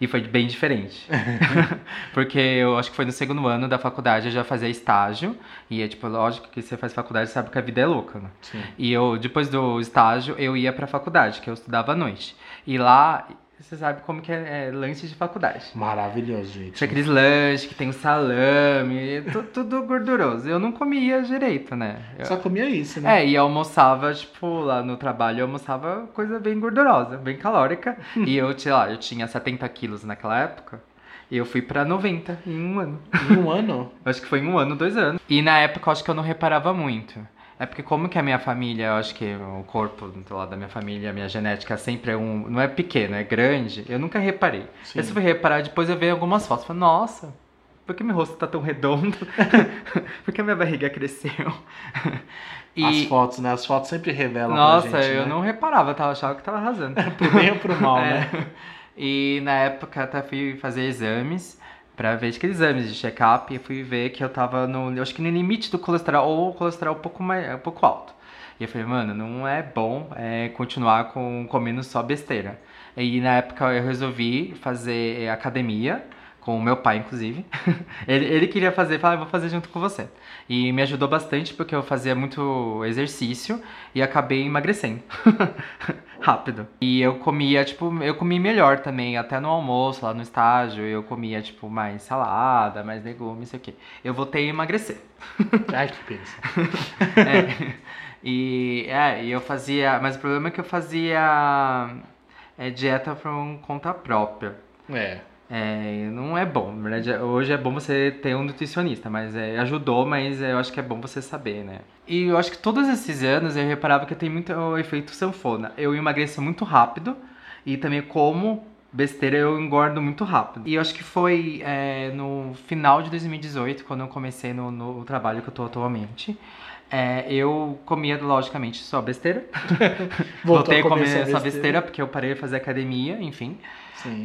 E foi bem diferente. Porque eu acho que foi no segundo ano da faculdade, eu já fazia estágio. E é tipo, lógico que você faz faculdade, sabe que a vida é louca, né? Sim. E eu, depois do estágio, eu ia pra faculdade, que eu estudava à noite. E lá você sabe como que é, é lanche de faculdade. Maravilhoso, gente. Tinha aqueles lanches que tem o salame, tudo, tudo gorduroso. Eu não comia direito, né? Eu, Só comia isso, né? É, e almoçava, tipo, lá no trabalho, eu almoçava coisa bem gordurosa, bem calórica. e eu, sei lá, eu tinha 70 quilos naquela época. E eu fui pra 90 em um ano. Em um ano? acho que foi em um ano, dois anos. E na época eu acho que eu não reparava muito. É porque como que a minha família, eu acho que o corpo do lado da minha família, a minha genética sempre é um. Não é pequeno, é grande. Eu nunca reparei. Sim. Eu só fui reparar depois eu vi algumas fotos. Falei, nossa, por que meu rosto tá tão redondo? por que a minha barriga cresceu? E... As fotos, né? As fotos sempre revelam Nossa, pra gente, eu né? não reparava, eu achava que tava arrasando. pro bem ou pro mal, é. né? E na época até fui fazer exames para ver aqueles exames de check-up e fui ver que eu tava no, eu acho que no limite do colesterol ou colesterol um pouco mais, um pouco alto. E eu falei, mano, não é bom é, continuar com comendo só besteira. E na época eu resolvi fazer academia com o meu pai, inclusive. ele, ele queria fazer, falou, ah, vou fazer junto com você. E me ajudou bastante porque eu fazia muito exercício e acabei emagrecendo. Rápido. E eu comia, tipo, eu comi melhor também, até no almoço, lá no estágio, eu comia, tipo, mais salada, mais legumes, sei o quê. Eu voltei a emagrecer. Ai, que pensa. é. E, é, e eu fazia. Mas o problema é que eu fazia é, dieta por conta própria. É. É, não é bom. Na verdade, hoje é bom você ter um nutricionista, mas é, ajudou, mas eu acho que é bom você saber, né? E eu acho que todos esses anos eu reparava que tem muito efeito sanfona. Eu emagreço muito rápido e também como besteira eu engordo muito rápido. E eu acho que foi é, no final de 2018, quando eu comecei no, no trabalho que eu tô atualmente. É, eu comia, logicamente, só besteira. Voltei a comer, essa besteira. besteira. porque eu parei de fazer academia, enfim.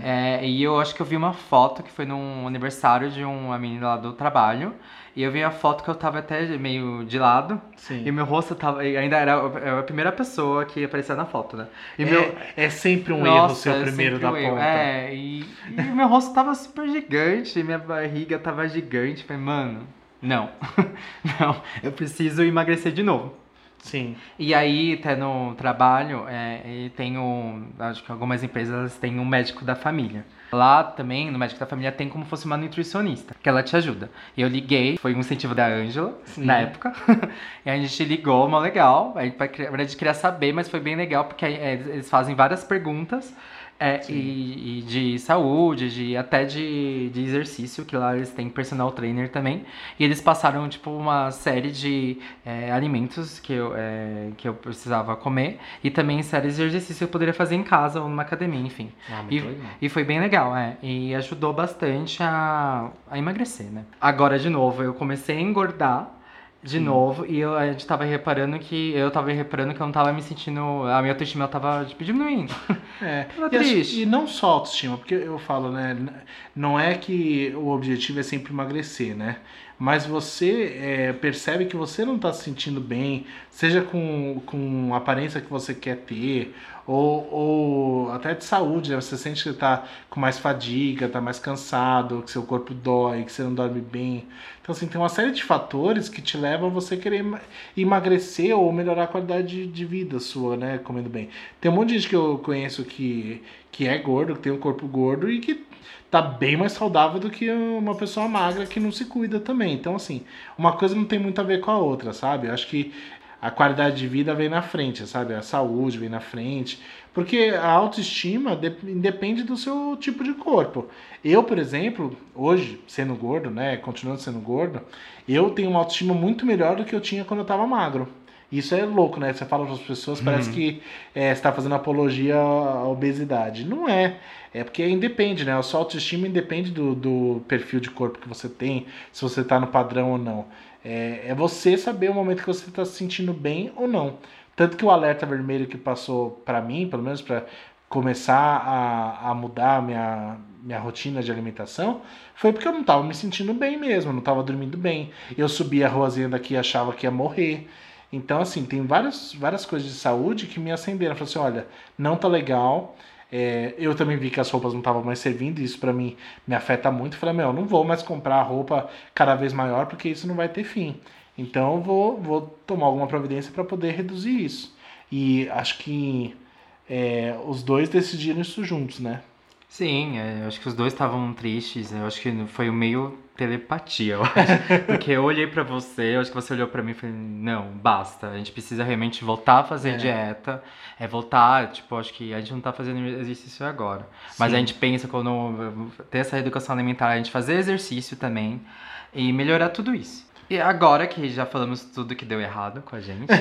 É, e eu acho que eu vi uma foto que foi num aniversário de uma menina lá do trabalho. E eu vi a foto que eu tava até meio de lado. Sim. E meu rosto tava. Ainda era a primeira pessoa que aparecia na foto, né? E é, meu... é sempre um Nossa, erro ser o é primeiro da um ponta. É, e, e meu rosto tava super gigante, minha barriga tava gigante. Falei, mano, não. não, eu preciso emagrecer de novo. Sim. E aí, até no trabalho, é, tem um. Acho que algumas empresas têm um médico da família. Lá também, no médico da família, tem como fosse uma nutricionista, que ela te ajuda. Eu liguei, foi um incentivo da Ângela, na época. e a gente ligou, uma legal. Aí, pra, verdade, queria saber, mas foi bem legal, porque é, eles fazem várias perguntas é, e, e, de saúde, de até de, de exercício, que lá eles têm personal trainer também. E eles passaram, tipo, uma série de é, alimentos que eu, é, que eu precisava comer. E também séries de exercício que eu poderia fazer em casa ou numa academia, enfim. Ah, e, e foi bem legal, é. E ajudou bastante a, a emagrecer, né? Agora, de novo, eu comecei a engordar de Sim. novo, e eu, a gente tava reparando que. Eu tava reparando que eu não tava me sentindo. A minha autoestima tava tipo, diminuindo. É. tava e, triste. E não só autoestima, porque eu falo, né? Não é que o objetivo é sempre emagrecer, né? Mas você é, percebe que você não tá se sentindo bem, seja com, com a aparência que você quer ter, ou, ou até de saúde, né? Você sente que tá com mais fadiga, tá mais cansado, que seu corpo dói, que você não dorme bem. Então, assim, tem uma série de fatores que te levam a você querer emagrecer ou melhorar a qualidade de vida sua, né? Comendo bem. Tem um monte de gente que eu conheço que, que é gordo, que tem um corpo gordo e que tá bem mais saudável do que uma pessoa magra que não se cuida também. Então, assim, uma coisa não tem muito a ver com a outra, sabe? Eu acho que a qualidade de vida vem na frente, sabe? A saúde vem na frente. Porque a autoestima depende do seu tipo de corpo. Eu, por exemplo, hoje, sendo gordo, né? Continuando sendo gordo, eu tenho uma autoestima muito melhor do que eu tinha quando eu tava magro. Isso é louco, né? Você fala para as pessoas, uhum. parece que é, está fazendo apologia à obesidade. Não é. É porque independe, né? A sua autoestima independe do, do perfil de corpo que você tem, se você está no padrão ou não. É, é você saber o momento que você está se sentindo bem ou não. Tanto que o alerta vermelho que passou para mim, pelo menos para começar a, a mudar minha, minha rotina de alimentação, foi porque eu não estava me sentindo bem mesmo, não estava dormindo bem. Eu subia a ruazinha daqui e achava que ia morrer. Então, assim, tem várias, várias coisas de saúde que me acenderam. Falei assim, olha, não tá legal, é, eu também vi que as roupas não estavam mais servindo, e isso para mim me afeta muito. Falei, meu, não vou mais comprar roupa cada vez maior porque isso não vai ter fim. Então eu vou, vou tomar alguma providência para poder reduzir isso. E acho que é, os dois decidiram isso juntos, né? Sim, é, acho que os dois estavam tristes. Eu acho que foi o meio telepatia, eu acho. Porque eu olhei para você, eu acho que você olhou para mim e falou: não, basta. A gente precisa realmente voltar a fazer é. dieta. É voltar, tipo, acho que a gente não tá fazendo exercício agora. Sim. Mas a gente pensa quando ter essa educação alimentar, a gente fazer exercício também e melhorar tudo isso. E agora que já falamos tudo que deu errado com a gente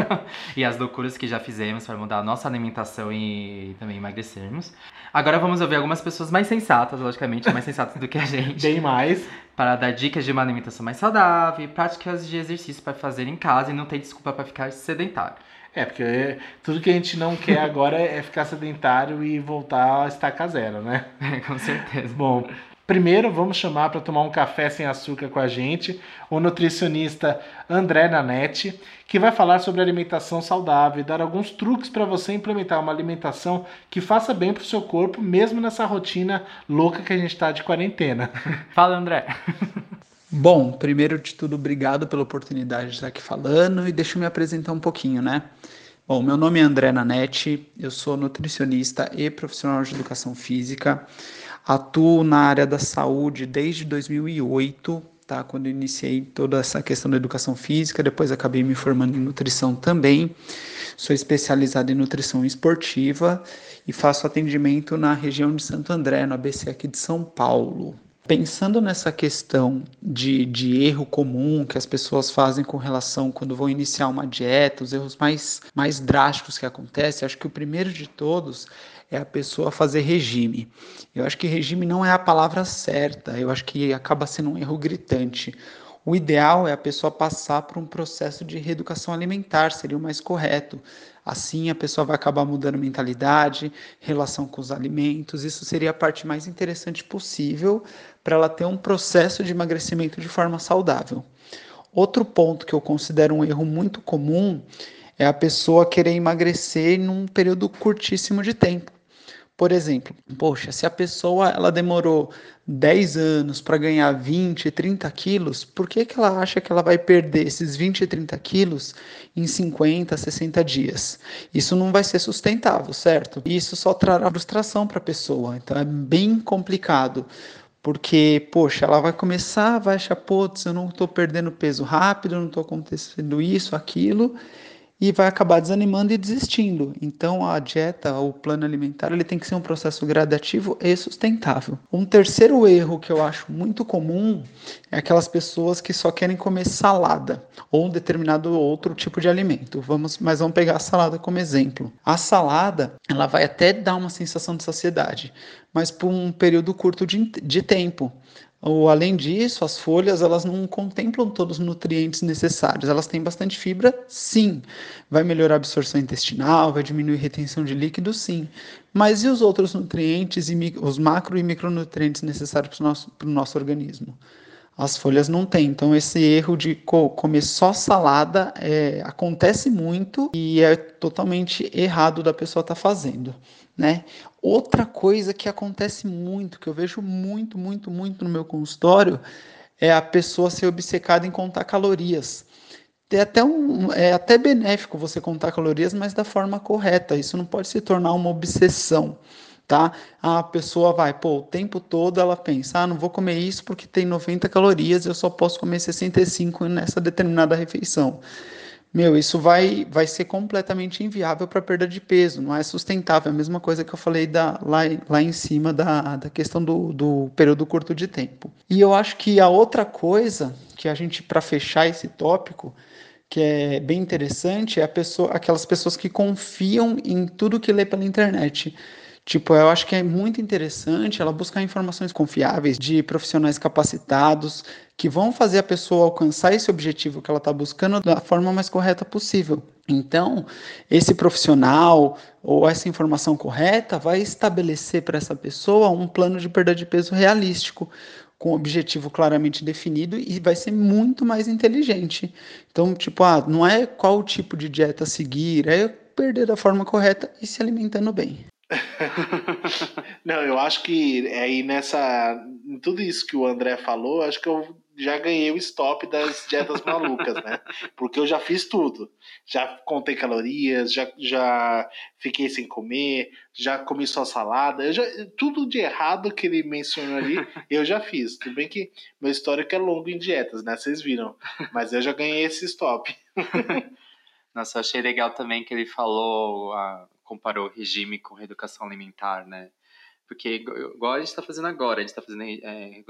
e as loucuras que já fizemos para mudar a nossa alimentação e também emagrecermos, agora vamos ouvir algumas pessoas mais sensatas, logicamente, mais sensatas do que a gente. Bem mais. Para dar dicas de uma alimentação mais saudável, práticas de exercício para fazer em casa e não ter desculpa para ficar sedentário. É, porque tudo que a gente não quer agora é ficar sedentário e voltar a estacar zero, né? É, com certeza. Bom, Primeiro, vamos chamar para tomar um café sem açúcar com a gente o nutricionista André Nanete, que vai falar sobre alimentação saudável e dar alguns truques para você implementar uma alimentação que faça bem para o seu corpo, mesmo nessa rotina louca que a gente está de quarentena. Fala, André. Bom, primeiro de tudo, obrigado pela oportunidade de estar aqui falando e deixa eu me apresentar um pouquinho, né? Bom, meu nome é André Nanete, eu sou nutricionista e profissional de educação física. Atuo na área da saúde desde 2008, tá? Quando iniciei toda essa questão da educação física, depois acabei me formando em nutrição também. Sou especializado em nutrição esportiva e faço atendimento na região de Santo André, no ABC aqui de São Paulo. Pensando nessa questão de, de erro comum que as pessoas fazem com relação quando vão iniciar uma dieta, os erros mais, mais drásticos que acontecem, acho que o primeiro de todos é a pessoa fazer regime. Eu acho que regime não é a palavra certa, eu acho que acaba sendo um erro gritante. O ideal é a pessoa passar por um processo de reeducação alimentar, seria o mais correto. Assim, a pessoa vai acabar mudando mentalidade, relação com os alimentos. Isso seria a parte mais interessante possível para ela ter um processo de emagrecimento de forma saudável. Outro ponto que eu considero um erro muito comum é a pessoa querer emagrecer num período curtíssimo de tempo. Por exemplo, poxa, se a pessoa ela demorou 10 anos para ganhar 20, 30 quilos, por que, que ela acha que ela vai perder esses 20, 30 quilos em 50, 60 dias? Isso não vai ser sustentável, certo? Isso só trará frustração para a pessoa. Então é bem complicado. Porque, poxa, ela vai começar, vai achar, putz, eu não estou perdendo peso rápido, não estou acontecendo isso, aquilo e vai acabar desanimando e desistindo. Então a dieta, o plano alimentar, ele tem que ser um processo gradativo e sustentável. Um terceiro erro que eu acho muito comum é aquelas pessoas que só querem comer salada ou um determinado outro tipo de alimento. Vamos, mas vamos pegar a salada como exemplo. A salada, ela vai até dar uma sensação de saciedade, mas por um período curto de, de tempo. Ou, além disso, as folhas elas não contemplam todos os nutrientes necessários. Elas têm bastante fibra, sim. Vai melhorar a absorção intestinal, vai diminuir a retenção de líquidos, sim. Mas e os outros nutrientes, e os macro e micronutrientes necessários para o nosso, nosso organismo? As folhas não têm. Então, esse erro de co comer só salada é, acontece muito e é totalmente errado da pessoa estar tá fazendo. Né? Outra coisa que acontece muito, que eu vejo muito, muito, muito no meu consultório, é a pessoa ser obcecada em contar calorias. É até, um, é até benéfico você contar calorias, mas da forma correta. Isso não pode se tornar uma obsessão, tá? A pessoa vai, pô, o tempo todo ela pensa, ah, não vou comer isso porque tem 90 calorias, eu só posso comer 65 nessa determinada refeição meu, isso vai, vai ser completamente inviável para perda de peso, não é sustentável. É a mesma coisa que eu falei da, lá, lá em cima da, da questão do, do período curto de tempo. E eu acho que a outra coisa que a gente, para fechar esse tópico, que é bem interessante, é a pessoa, aquelas pessoas que confiam em tudo que lê pela internet. Tipo, eu acho que é muito interessante ela buscar informações confiáveis de profissionais capacitados que vão fazer a pessoa alcançar esse objetivo que ela está buscando da forma mais correta possível. Então, esse profissional ou essa informação correta vai estabelecer para essa pessoa um plano de perda de peso realístico, com objetivo claramente definido e vai ser muito mais inteligente. Então, tipo, ah, não é qual tipo de dieta seguir, é perder da forma correta e se alimentando bem. Não, eu acho que aí nessa. Em tudo isso que o André falou, acho que eu já ganhei o stop das dietas malucas, né? Porque eu já fiz tudo. Já contei calorias, já, já fiquei sem comer, já comi só salada. Já, tudo de errado que ele mencionou ali, eu já fiz. Tudo bem que meu histórico é longo em dietas, né? Vocês viram. Mas eu já ganhei esse stop. Nossa, eu achei legal também que ele falou, a, comparou regime com reeducação alimentar, né? Porque, igual a gente está fazendo agora, a gente está fazendo é,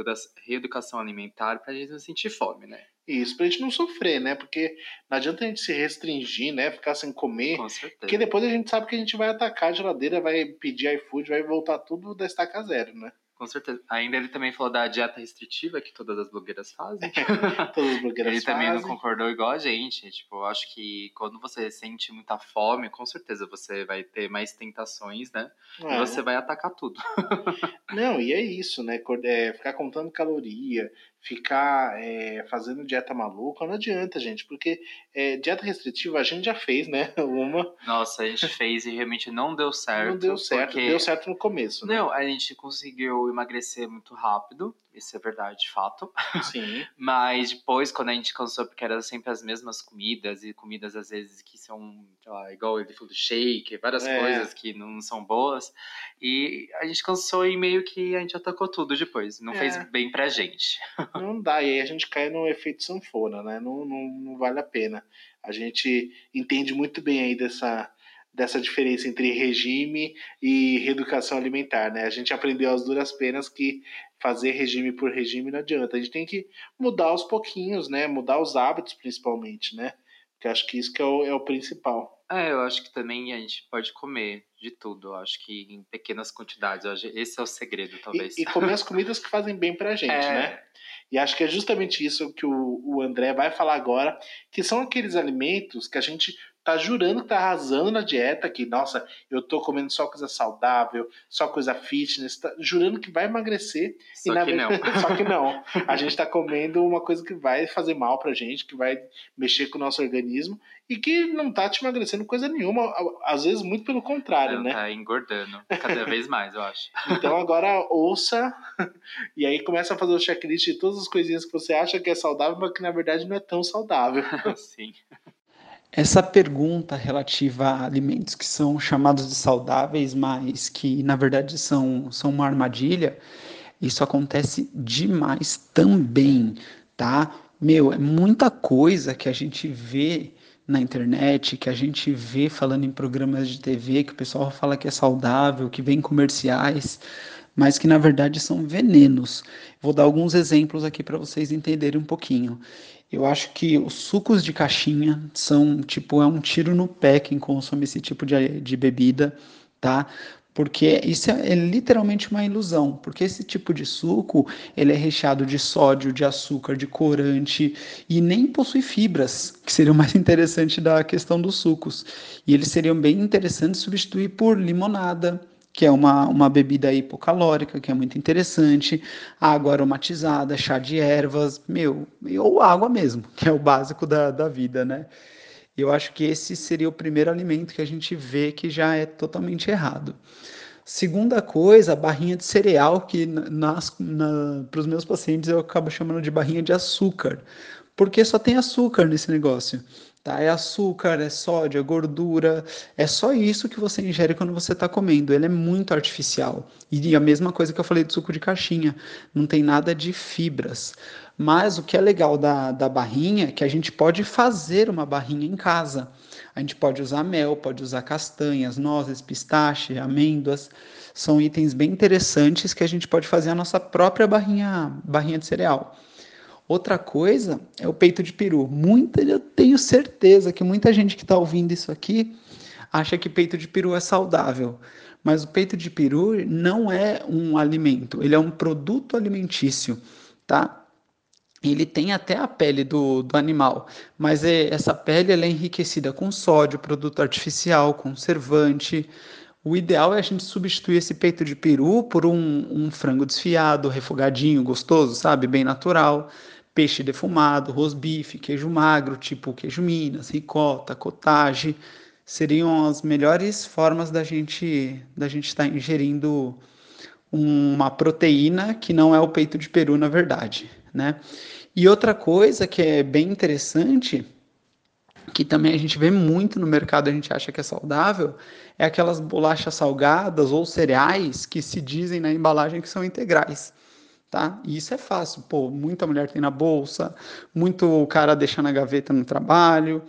reeducação alimentar para a gente não sentir fome, né? Isso, para a gente não sofrer, né? Porque não adianta a gente se restringir, né? Ficar sem comer. Com certeza. Porque depois a gente sabe que a gente vai atacar a geladeira, vai pedir iFood, vai voltar tudo da estaca zero, né? Com certeza. Ainda ele também falou da dieta restritiva que todas as blogueiras fazem. todas as blogueiras ele fazem. também não concordou igual a gente. Tipo, eu acho que quando você sente muita fome, com certeza você vai ter mais tentações, né? É. E você vai atacar tudo. não, e é isso, né? É, ficar contando caloria, ficar é, fazendo dieta maluca, não adianta, gente, porque é, dieta restritiva a gente já fez, né? Uma. Nossa, a gente fez e realmente não deu certo. Não deu certo, porque... deu certo no começo. Né? Não, a gente conseguiu emagrecer muito rápido, isso é verdade, de fato. Sim. Mas depois, quando a gente cansou, porque eram sempre as mesmas comidas, e comidas às vezes que são, lá, igual ele falou do shake, várias é. coisas que não são boas, e a gente cansou e meio que a gente atacou tudo depois. Não é. fez bem pra gente. Não dá, e aí a gente cai no efeito sanfona, né? Não, não, não vale a pena. A gente entende muito bem aí dessa dessa diferença entre regime e reeducação alimentar, né? A gente aprendeu às duras penas que fazer regime por regime não adianta. A gente tem que mudar aos pouquinhos, né? Mudar os hábitos, principalmente, né? Porque acho que isso que é o, é o principal. É, eu acho que também a gente pode comer de tudo. Eu acho que em pequenas quantidades. esse é o segredo, talvez. E, e comer as comidas que fazem bem pra gente, é... né? E acho que é justamente isso que o, o André vai falar agora, que são aqueles alimentos que a gente tá jurando que tá arrasando na dieta, que, nossa, eu tô comendo só coisa saudável, só coisa fitness, tá jurando que vai emagrecer. Só e na que verdade, não. só que não. A gente tá comendo uma coisa que vai fazer mal pra gente, que vai mexer com o nosso organismo e que não tá te emagrecendo coisa nenhuma, às vezes muito pelo contrário, não, né? Tá engordando cada vez mais, eu acho. Então agora ouça e aí começa a fazer o checklist de todas as coisinhas que você acha que é saudável, mas que na verdade não é tão saudável. Sim. Essa pergunta relativa a alimentos que são chamados de saudáveis, mas que na verdade são, são uma armadilha, isso acontece demais também, tá? Meu, é muita coisa que a gente vê na internet, que a gente vê falando em programas de TV, que o pessoal fala que é saudável, que vem comerciais, mas que na verdade são venenos. Vou dar alguns exemplos aqui para vocês entenderem um pouquinho. Eu acho que os sucos de caixinha são, tipo, é um tiro no pé quem consome esse tipo de, de bebida, tá? Porque isso é, é, literalmente uma ilusão, porque esse tipo de suco, ele é recheado de sódio, de açúcar, de corante e nem possui fibras, que seria o mais interessante da questão dos sucos. E eles seriam bem interessantes substituir por limonada, que é uma, uma bebida hipocalórica, que é muito interessante, água aromatizada, chá de ervas, meu, ou água mesmo, que é o básico da, da vida, né? Eu acho que esse seria o primeiro alimento que a gente vê que já é totalmente errado. Segunda coisa, a barrinha de cereal, que para os meus pacientes eu acabo chamando de barrinha de açúcar, porque só tem açúcar nesse negócio. Tá? É açúcar, é sódio, é gordura, é só isso que você ingere quando você está comendo. Ele é muito artificial. E a mesma coisa que eu falei do suco de caixinha, não tem nada de fibras. Mas o que é legal da, da barrinha é que a gente pode fazer uma barrinha em casa. A gente pode usar mel, pode usar castanhas, nozes, pistache, amêndoas. São itens bem interessantes que a gente pode fazer a nossa própria barrinha, barrinha de cereal. Outra coisa é o peito de peru. Muita, eu tenho certeza que muita gente que está ouvindo isso aqui acha que peito de peru é saudável. Mas o peito de peru não é um alimento, ele é um produto alimentício, tá? Ele tem até a pele do, do animal, mas é, essa pele é enriquecida com sódio, produto artificial, conservante. O ideal é a gente substituir esse peito de peru por um, um frango desfiado, refogadinho, gostoso, sabe? Bem natural peixe defumado, rosbife, queijo magro, tipo queijo Minas, ricota, cottage, seriam as melhores formas da gente da gente estar tá ingerindo uma proteína que não é o peito de peru na verdade, né? E outra coisa que é bem interessante, que também a gente vê muito no mercado, a gente acha que é saudável, é aquelas bolachas salgadas ou cereais que se dizem na embalagem que são integrais tá? E isso é fácil, pô, muita mulher tem na bolsa, muito cara deixa na gaveta no trabalho.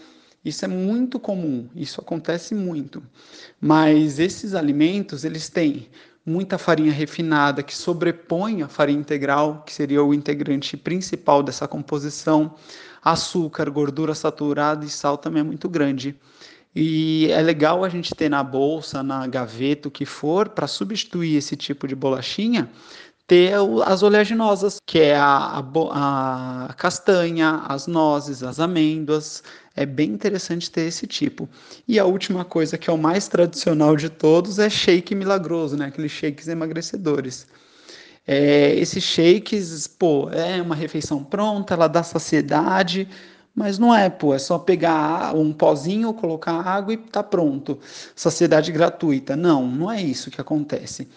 Isso é muito comum, isso acontece muito. Mas esses alimentos, eles têm muita farinha refinada que sobrepõe a farinha integral, que seria o integrante principal dessa composição. Açúcar, gordura saturada e sal também é muito grande. E é legal a gente ter na bolsa, na gaveta, o que for, para substituir esse tipo de bolachinha, ter as oleaginosas, que é a, a, a, castanha, as nozes, as amêndoas. É bem interessante ter esse tipo. E a última coisa, que é o mais tradicional de todos, é shake milagroso, né? Aqueles shakes emagrecedores. É, esses shakes, pô, é uma refeição pronta, ela dá saciedade, mas não é, pô, é só pegar um pozinho, colocar água e tá pronto. Saciedade gratuita. Não, não é isso que acontece.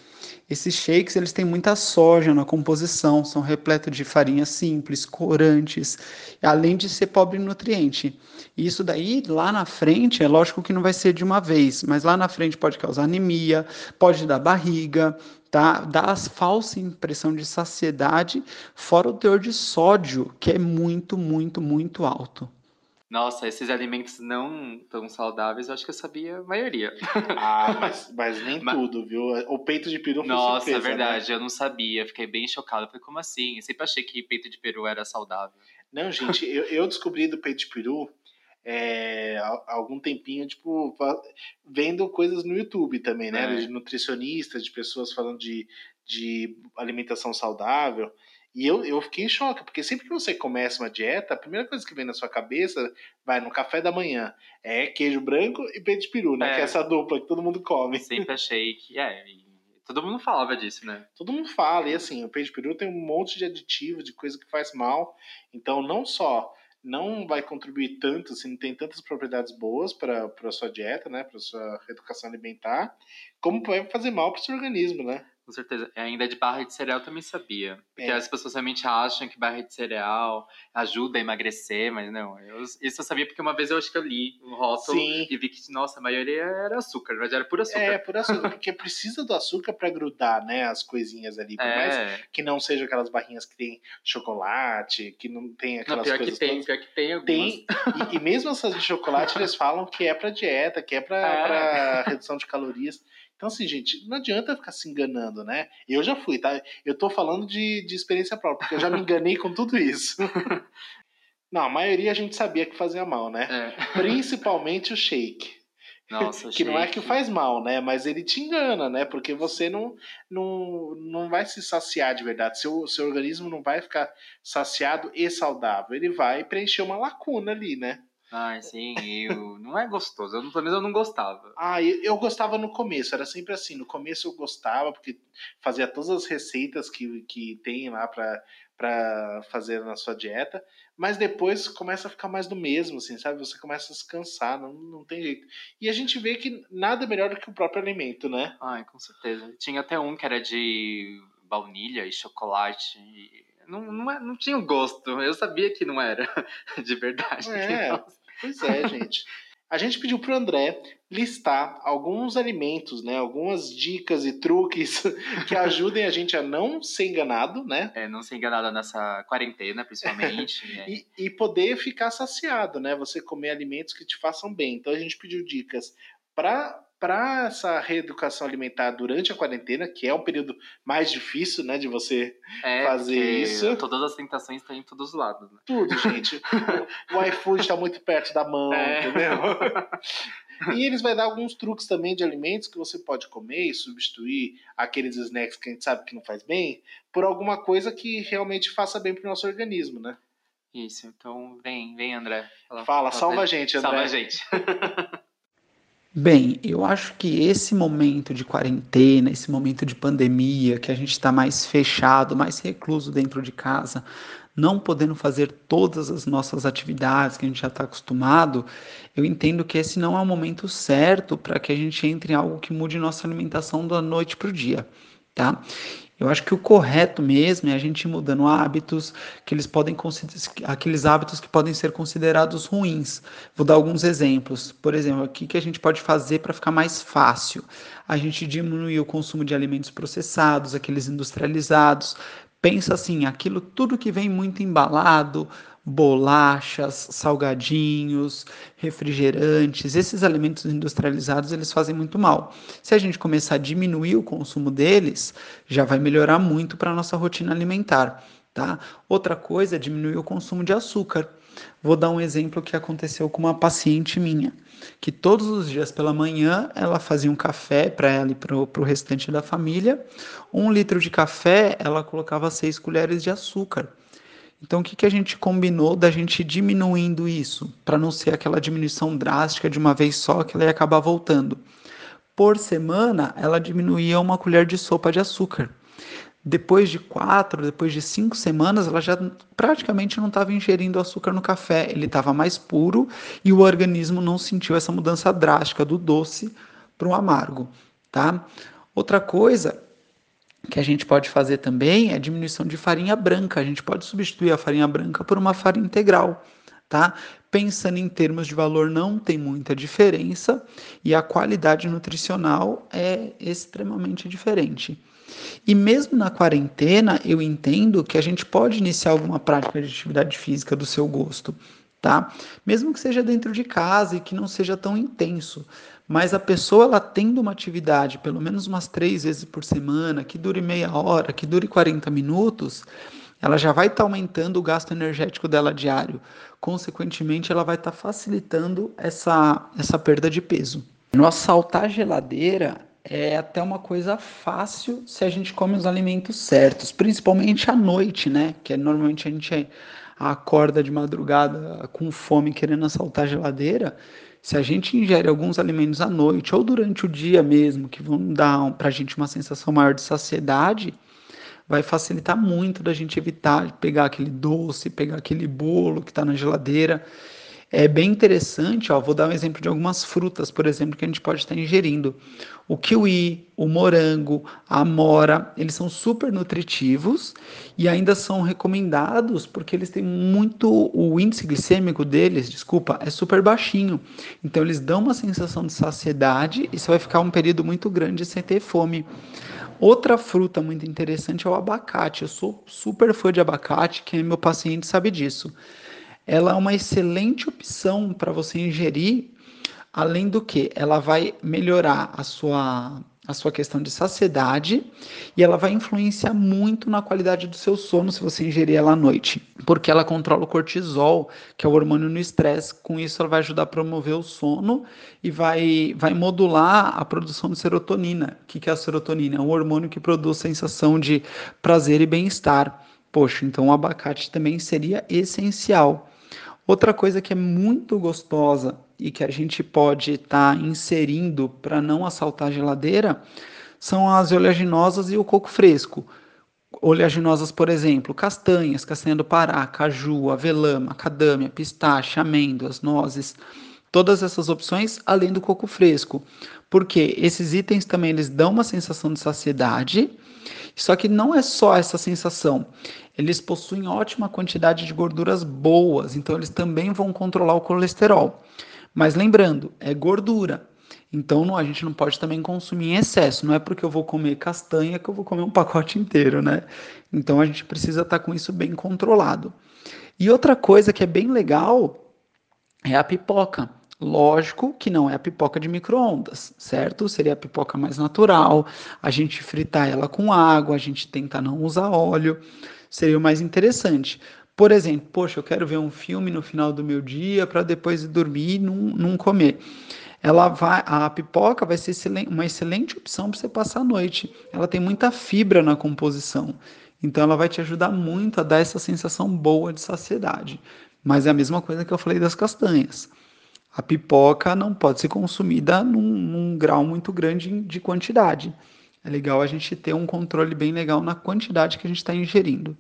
Esses shakes eles têm muita soja na composição, são repletos de farinha simples, corantes, além de ser pobre em nutriente. Isso daí, lá na frente, é lógico que não vai ser de uma vez, mas lá na frente pode causar anemia, pode dar barriga, tá? Dá a falsa impressão de saciedade, fora o teor de sódio, que é muito, muito, muito alto. Nossa, esses alimentos não tão saudáveis, eu acho que eu sabia a maioria. Ah, mas, mas nem mas... tudo, viu? O peito de peru foi Nossa, surpresa, é verdade, né? eu não sabia, fiquei bem chocado. Falei, como assim? Eu sempre achei que peito de peru era saudável. Não, gente, eu, eu descobri do peito de peru é, há algum tempinho, tipo, vendo coisas no YouTube também, né? É. De nutricionistas, de pessoas falando de, de alimentação saudável. E eu, eu fiquei em choque, porque sempre que você começa uma dieta, a primeira coisa que vem na sua cabeça vai no café da manhã é queijo branco e peito de peru, né? É. Que é essa dupla que todo mundo come. Sempre achei que é. Todo mundo falava disso, né? Todo mundo fala, e assim, o peito de peru tem um monte de aditivo, de coisa que faz mal. Então, não só não vai contribuir tanto, assim, não tem tantas propriedades boas para a sua dieta, né? Para sua educação alimentar, como vai fazer mal para o seu organismo, né? Com certeza. Ainda de barra de cereal também sabia. Porque é. as pessoas realmente acham que barra de cereal ajuda a emagrecer, mas não. Eu, isso eu sabia porque uma vez eu acho que eu li o rótulo Sim. e vi que, nossa, a maioria era açúcar, mas era puro açúcar. É, puro açúcar, porque precisa do açúcar para grudar, né, as coisinhas ali. Por é. mais que não seja aquelas barrinhas que tem chocolate, que não tem aquelas não, pior coisas. Que tem, pior que tem algumas. Tem, e, e mesmo essas de chocolate, eles falam que é para dieta, que é para é. redução de calorias. Então, assim, gente, não adianta ficar se enganando, né? Eu já fui, tá? Eu tô falando de, de experiência própria, porque eu já me enganei com tudo isso. Não, a maioria a gente sabia que fazia mal, né? É. Principalmente o shake. Nossa, que shake. não é que faz mal, né? Mas ele te engana, né? Porque você não, não, não vai se saciar de verdade. Seu, seu organismo não vai ficar saciado e saudável. Ele vai preencher uma lacuna ali, né? Ai, sim, eu... não é gostoso. Eu, pelo menos eu não gostava. Ah, eu, eu, gostava no começo, era sempre assim. No começo eu gostava, porque fazia todas as receitas que, que tem lá pra, pra fazer na sua dieta. Mas depois começa a ficar mais do mesmo, assim, sabe? Você começa a se cansar, não, não tem jeito. E a gente vê que nada é melhor do que o próprio alimento, né? Ai, com certeza. Tinha até um que era de baunilha e chocolate. E não, não, é, não tinha gosto. Eu sabia que não era de verdade. É, pois é, gente. A gente pediu para o André listar alguns alimentos, né, algumas dicas e truques que ajudem a gente a não ser enganado, né? É, não ser enganado nessa quarentena, principalmente. né? e, e poder ficar saciado, né? Você comer alimentos que te façam bem. Então a gente pediu dicas para para essa reeducação alimentar durante a quarentena, que é um período mais difícil, né, de você é, fazer isso. Todas as tentações estão em todos os lados. Né? Tudo, gente. o, o iFood está muito perto da mão, é. entendeu? e eles vai dar alguns truques também de alimentos que você pode comer e substituir aqueles snacks que a gente sabe que não faz bem por alguma coisa que realmente faça bem para o nosso organismo, né? Isso, então vem, vem André. Fala, Fala salva a gente, André. Salva a gente. Bem, eu acho que esse momento de quarentena, esse momento de pandemia, que a gente está mais fechado, mais recluso dentro de casa, não podendo fazer todas as nossas atividades que a gente já está acostumado, eu entendo que esse não é o momento certo para que a gente entre em algo que mude nossa alimentação da noite para o dia, tá? Eu acho que o correto mesmo é a gente ir mudando hábitos que eles podem aqueles hábitos que podem ser considerados ruins. Vou dar alguns exemplos. Por exemplo, o que a gente pode fazer para ficar mais fácil? A gente diminuir o consumo de alimentos processados, aqueles industrializados. Pensa assim, aquilo tudo que vem muito embalado, bolachas, salgadinhos, refrigerantes, esses alimentos industrializados eles fazem muito mal. Se a gente começar a diminuir o consumo deles, já vai melhorar muito para a nossa rotina alimentar, tá? Outra coisa é diminuir o consumo de açúcar. Vou dar um exemplo que aconteceu com uma paciente minha, que todos os dias pela manhã ela fazia um café para ela e para o restante da família. Um litro de café ela colocava seis colheres de açúcar. Então, o que, que a gente combinou da gente diminuindo isso, para não ser aquela diminuição drástica de uma vez só que ela ia acabar voltando? Por semana, ela diminuía uma colher de sopa de açúcar. Depois de quatro, depois de cinco semanas, ela já praticamente não estava ingerindo açúcar no café, ele estava mais puro e o organismo não sentiu essa mudança drástica do doce para o amargo, tá? Outra coisa que a gente pode fazer também é diminuição de farinha branca. A gente pode substituir a farinha branca por uma farinha integral, tá? Pensando em termos de valor, não tem muita diferença e a qualidade nutricional é extremamente diferente. E mesmo na quarentena, eu entendo que a gente pode iniciar alguma prática de atividade física do seu gosto, tá? Mesmo que seja dentro de casa e que não seja tão intenso. Mas a pessoa ela tendo uma atividade pelo menos umas três vezes por semana, que dure meia hora, que dure 40 minutos, ela já vai estar tá aumentando o gasto energético dela diário. Consequentemente, ela vai estar tá facilitando essa, essa perda de peso. No assaltar geladeira é até uma coisa fácil se a gente come os alimentos certos, principalmente à noite, né? Que é, normalmente a gente acorda de madrugada com fome querendo assaltar a geladeira. Se a gente ingere alguns alimentos à noite ou durante o dia mesmo, que vão dar para a gente uma sensação maior de saciedade, vai facilitar muito da gente evitar pegar aquele doce, pegar aquele bolo que está na geladeira é bem interessante, ó, vou dar um exemplo de algumas frutas, por exemplo, que a gente pode estar ingerindo. O kiwi, o morango, a amora, eles são super nutritivos e ainda são recomendados porque eles têm muito. O índice glicêmico deles, desculpa, é super baixinho. Então eles dão uma sensação de saciedade e você vai ficar um período muito grande sem ter fome. Outra fruta muito interessante é o abacate. Eu sou super fã de abacate, quem é meu paciente sabe disso ela é uma excelente opção para você ingerir, além do que ela vai melhorar a sua a sua questão de saciedade e ela vai influenciar muito na qualidade do seu sono se você ingerir ela à noite, porque ela controla o cortisol, que é o hormônio no estresse. Com isso, ela vai ajudar a promover o sono e vai, vai modular a produção de serotonina. O que, que é a serotonina? É um hormônio que produz sensação de prazer e bem-estar. Poxa, então o abacate também seria essencial. Outra coisa que é muito gostosa e que a gente pode estar tá inserindo para não assaltar a geladeira são as oleaginosas e o coco fresco. Oleaginosas, por exemplo, castanhas, castanha do Pará, caju, avelã, macadâmia, pistache, amêndoas, nozes, todas essas opções além do coco fresco. Porque esses itens também eles dão uma sensação de saciedade, só que não é só essa sensação eles possuem ótima quantidade de gorduras boas, então eles também vão controlar o colesterol. Mas lembrando, é gordura. Então não, a gente não pode também consumir em excesso. Não é porque eu vou comer castanha que eu vou comer um pacote inteiro, né? Então a gente precisa estar tá com isso bem controlado. E outra coisa que é bem legal é a pipoca. Lógico que não é a pipoca de micro-ondas, certo? Seria a pipoca mais natural, a gente fritar ela com água, a gente tenta não usar óleo seria o mais interessante. Por exemplo, poxa, eu quero ver um filme no final do meu dia para depois de dormir e não, não comer. Ela vai, a pipoca vai ser uma excelente opção para você passar a noite. Ela tem muita fibra na composição, então ela vai te ajudar muito a dar essa sensação boa de saciedade. Mas é a mesma coisa que eu falei das castanhas. A pipoca não pode ser consumida num, num grau muito grande de quantidade. É legal a gente ter um controle bem legal na quantidade que a gente está ingerindo.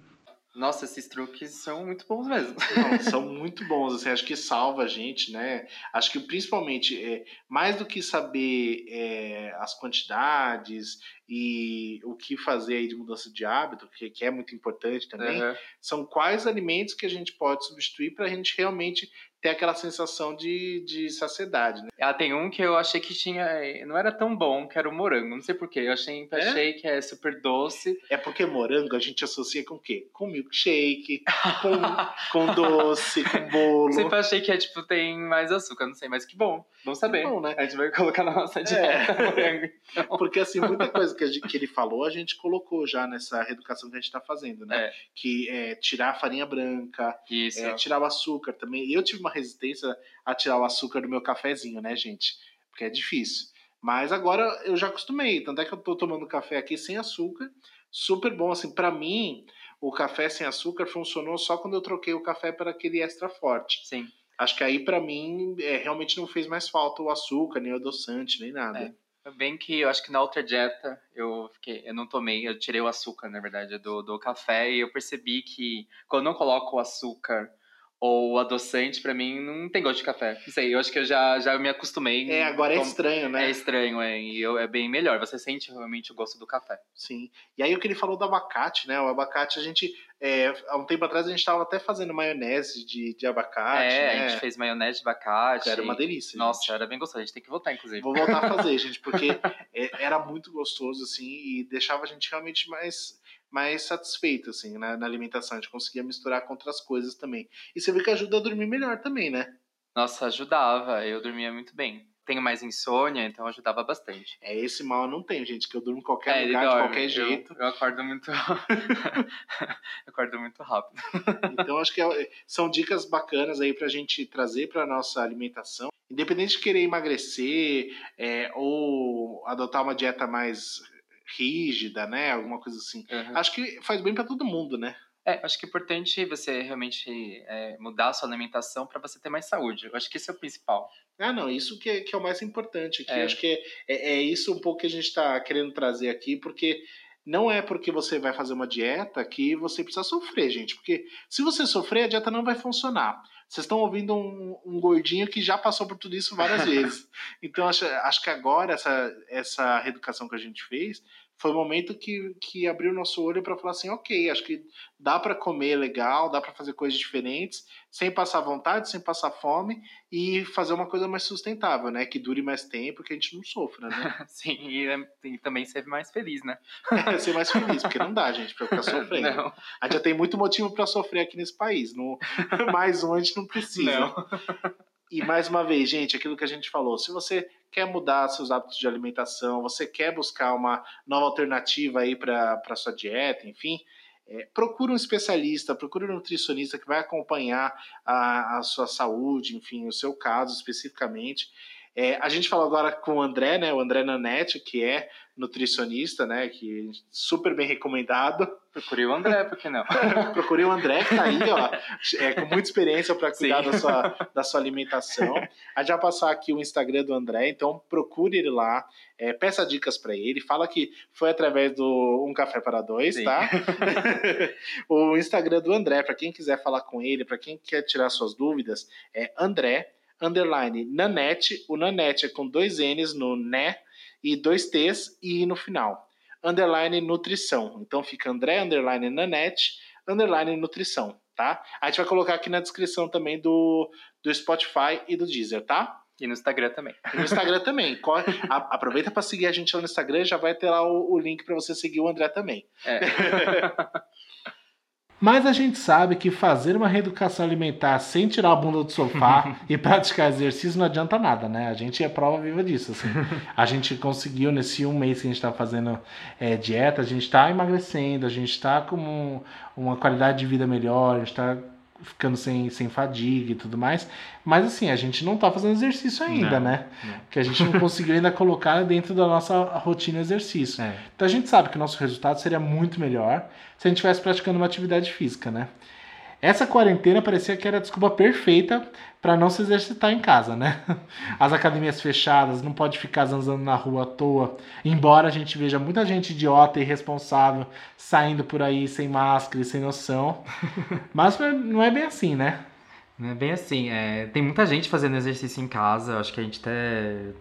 Nossa, esses truques são muito bons mesmo. Não, são muito bons, assim, acho que salva a gente, né? Acho que principalmente, é, mais do que saber é, as quantidades e o que fazer aí de mudança de hábito, que, que é muito importante também, uhum. são quais alimentos que a gente pode substituir para a gente realmente ter aquela sensação de, de saciedade, né? Ela tem um que eu achei que tinha. Não era tão bom, que era o morango. Não sei porquê. Eu achei, É? achei que é super doce. É porque morango a gente associa com o quê? Com milkshake, com, com doce, com bolo. Sempre achei que é, tipo, tem mais açúcar, não sei, mas que bom. Vamos saber. bom, né? A gente vai colocar na nossa É. dieta morango. Porque, assim, muita coisa que, a gente- que ele falou, a gente colocou já nessa reeducação que a gente tá fazendo, né? É. Que é tirar a farinha branca, Isso. é, tirar o açúcar também. Eu tive uma resistência a tirar o açúcar do meu cafezinho, né, gente? Porque é difícil. Mas agora eu já acostumei. Tanto é que eu tô tomando café aqui sem açúcar. Super bom. Assim, para mim, o café sem açúcar funcionou só quando eu troquei o café para aquele extra forte. Sim. Acho que aí, para mim, é, realmente não fez mais falta o açúcar, nem o adoçante, nem nada. É. Bem que eu acho que na outra dieta eu fiquei, eu não tomei, eu tirei o açúcar, na verdade, do, do café e eu percebi que quando eu não coloco o açúcar ou adoçante, pra mim não tem gosto de café. Não sei, eu acho que eu já, já me acostumei. É, agora é Tom- estranho, né? É estranho, é, e eu, é bem melhor. Você sente realmente o gosto do café. Sim. E aí o que ele falou do abacate, né? O abacate a gente. é, há um tempo atrás a gente estava até fazendo maionese de, de abacate. é, né? a gente fez maionese de abacate. Era uma delícia. Nossa, gente. era bem gostoso. A gente tem que voltar, inclusive. Vou voltar a fazer, gente, porque é, era muito gostoso, assim, e deixava a gente realmente mais, mais satisfeito, assim, na, na alimentação. A gente conseguia misturar com outras coisas também. E você vê que ajuda a dormir melhor também, né? Nossa, ajudava. Eu dormia muito bem. Tenho mais insônia, então ajudava bastante. É esse mal eu não tenho, gente, que eu durmo em qualquer É, lugar, de dorme. qualquer Eu- jeito. Eu, acordo muito. eu acordo muito rápido. Então, acho que é- são dicas bacanas aí pra gente trazer pra nossa alimentação. Independente de querer emagrecer é, ou adotar uma dieta mais rígida, né? Alguma coisa assim. Uhum. Acho que faz bem pra todo mundo, né? É, acho que é importante você realmente é, mudar a sua alimentação para você ter mais saúde. Eu acho que isso é o principal. Ah, não, isso que é, que é o mais importante aqui. É. Acho que é, é, é isso um pouco que a gente está querendo trazer aqui, porque não é porque você vai fazer uma dieta que você precisa sofrer, gente. Porque se você sofrer, a dieta não vai funcionar. Vocês estão ouvindo um, um gordinho que já passou por tudo isso várias vezes. Então, acho, acho que agora, essa, essa reeducação que a gente fez, foi o momento que, que abriu nosso olho para falar assim, ok, acho que dá para comer legal, dá para fazer coisas diferentes, sem passar vontade, sem passar fome e fazer uma coisa mais sustentável, né? Que dure mais tempo, que a gente não sofra, né? Sim, e, é- e também ser mais feliz, né? Ser mais feliz, porque não dá, gente, pra ficar sofrendo. Não, A gente já tem muito motivo para sofrer aqui nesse país. Não, mais um a gente não precisa. não. E mais uma vez, gente, aquilo que a gente falou, se você quer mudar seus hábitos de alimentação, você quer buscar uma nova alternativa aí para sua dieta, enfim, é, procure um especialista, procure um nutricionista que vai acompanhar a, a sua saúde, enfim, o seu caso especificamente. É, a gente falou agora com o André, né? O André Nanete, que é nutricionista, né? Que é super bem recomendado. Procurei o André, por que não? Procurei o André, que tá aí, ó, é, com muita experiência para cuidar Sim. da sua, da sua alimentação. A gente vai passar aqui o Instagram do André, então procure ele lá, é, peça dicas para ele, fala que foi através do Um Café para Dois, Sim. tá? o Instagram do André, para quem quiser falar com ele, para quem quer tirar suas dúvidas, é André, underline, Nanete, o Nanete é com dois N's no né e dois T's e no final underline nutrição. Então fica André, underline Nanete, underline nutrição, tá? A gente vai colocar aqui na descrição também do, do Spotify e do Deezer, tá? E no Instagram também. E no Instagram também. Corre- a- aproveita para seguir a gente lá no Instagram, já vai ter lá o, o link para você seguir o André também. É. Mas a gente sabe que fazer uma reeducação alimentar sem tirar a bunda do sofá e praticar exercício não adianta nada, né? A gente é prova viva disso. assim. A gente conseguiu nesse um mês que a gente está fazendo é, dieta, a gente está emagrecendo, a gente está com um- uma qualidade de vida melhor, a gente está ficando sem, sem fadiga e tudo mais. Mas assim, a gente não tá fazendo exercício ainda, Não, né? não. Que a gente não conseguiu ainda colocar dentro da nossa rotina exercício. É. Então a gente sabe que o nosso resultado seria muito melhor se a gente estivesse praticando uma atividade física, né? Essa quarentena parecia que era a desculpa perfeita para não se exercitar em casa, né? As academias fechadas, não pode ficar zanzando na rua à toa. Embora a gente veja muita gente idiota e irresponsável saindo por aí sem máscara e sem noção. Mas não é- não é bem assim, né? Não é bem assim. é, tem muita gente fazendo exercício em casa. Acho que a gente até,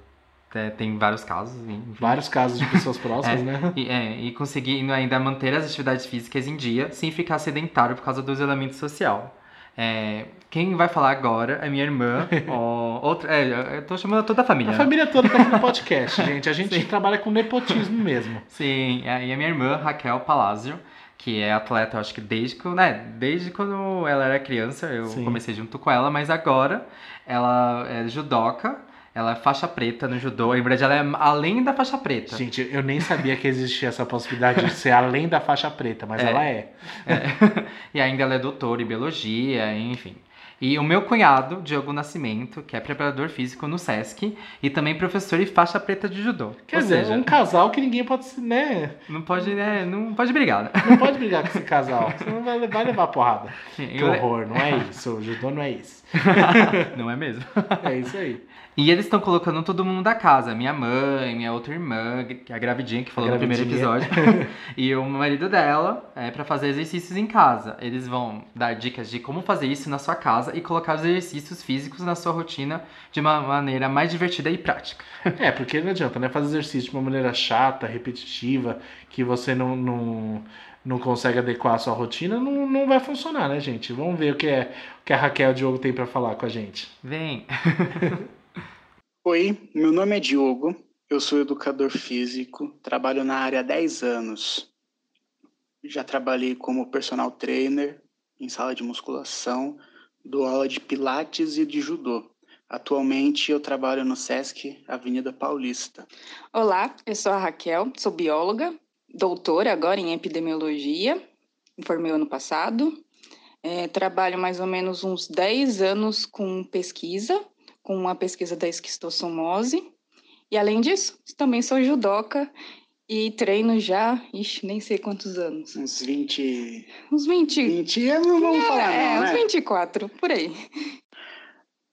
até tem vários casos. enfim. Vários casos de pessoas próximas, né? E, é, e conseguindo ainda manter as atividades físicas em dia sem ficar sedentário por causa do isolamento social. É, quem vai falar agora é minha irmã. ó, outra, é, eu tô chamando toda a família. A né? família toda tá aqui no podcast, gente. A gente trabalha com nepotismo mesmo. Sim, e a e a minha irmã, Raquel Palazzo, que é atleta, eu acho que desde, que- né, desde quando ela era criança, eu Sim. comecei junto com ela, mas agora ela é judoca, ela é faixa preta no judô, em verdade ela é além da faixa preta. Gente, eu nem sabia que existia essa possibilidade de ser além da faixa preta, mas É. ela é. É. e ainda ela é doutora em biologia, enfim. E o meu cunhado, Diogo Nascimento, que é preparador físico no SESC e também professor e faixa preta de judô. Quer Ou dizer, seja, um casal que ninguém pode, se- né? não pode, né, não pode brigar, né? Não pode brigar com esse casal, senão vai, vai levar porrada. Que horror, não é isso. O judô não é isso. não é mesmo? É isso aí. E eles estão colocando todo mundo da casa. Minha mãe, minha outra irmã, que é a gravidinha que falou no primeiro episódio. e o marido dela, é, para fazer exercícios em casa. Eles vão dar dicas de como fazer isso na sua casa e colocar os exercícios físicos na sua rotina de uma maneira mais divertida e prática. É, porque não adianta, né? Fazer exercício de uma maneira chata, repetitiva, que você não, não, não consegue adequar a sua rotina, não, não vai funcionar, né, gente? Vamos ver o que, é, o que a Raquel e o Diogo tem pra falar com a gente. Vem. Oi, meu nome é Diogo, eu sou educador físico, trabalho na área há 10 anos. Já trabalhei como personal trainer em sala de musculação, dou aula de pilates e de judô. Atualmente eu trabalho no SESC Avenida Paulista. Olá, eu sou a Raquel, sou bióloga, doutora agora em epidemiologia, me formei ano passado. É, trabalho mais ou menos uns 10 anos com pesquisa, com a pesquisa da esquistossomose. E além disso, também sou judoca e treino já, ixi, nem sei quantos anos. Uns 20. Uns 20. 20 anos não vamos falar, é, não, uns né? 24, por aí.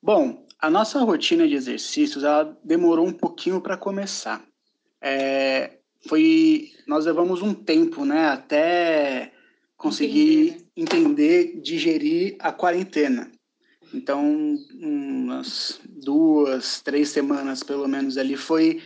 Bom, a nossa rotina de exercícios ela demorou um pouquinho para começar. É, foi, nós levamos um tempo, né, até conseguir entender, digerir a quarentena. Então, umas duas, três semanas pelo menos ali foi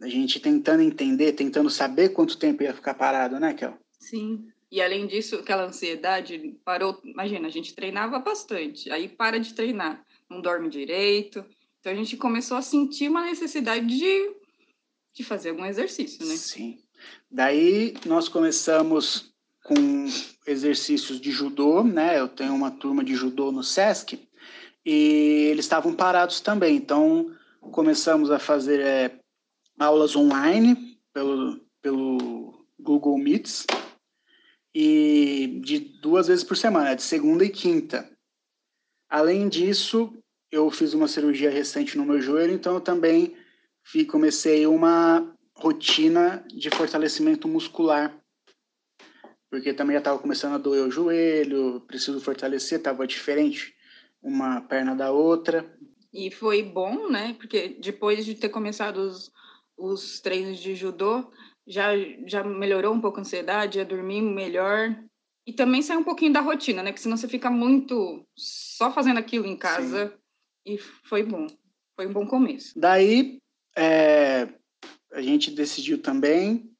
a gente tentando entender, tentando saber quanto tempo ia ficar parado, né, Kel? Sim. E além disso, aquela ansiedade parou. Imagina, a gente treinava bastante, aí para de treinar, não dorme direito. Então a gente começou a sentir uma necessidade de, de fazer algum exercício, né? Sim. Daí nós começamos com exercícios de judô, né? Eu tenho uma turma de judô no SESC e eles estavam parados também. Então começamos a fazer é, aulas online pelo, pelo Google Meets e de duas vezes por semana, de segunda e quinta. Além disso, eu fiz uma cirurgia recente no meu joelho, então eu também fi- comecei uma rotina de fortalecimento muscular. Porque também já estava começando a doer o joelho, preciso fortalecer, estava diferente uma perna da outra. E foi bom, né? Porque depois de ter começado os, os treinos de judô, já, já melhorou um pouco a ansiedade, já dormi melhor. E também sai um pouquinho da rotina, né? Porque senão você fica muito só fazendo aquilo em casa. E foi bom. Foi um bom começo. Daí é, a gente decidiu também,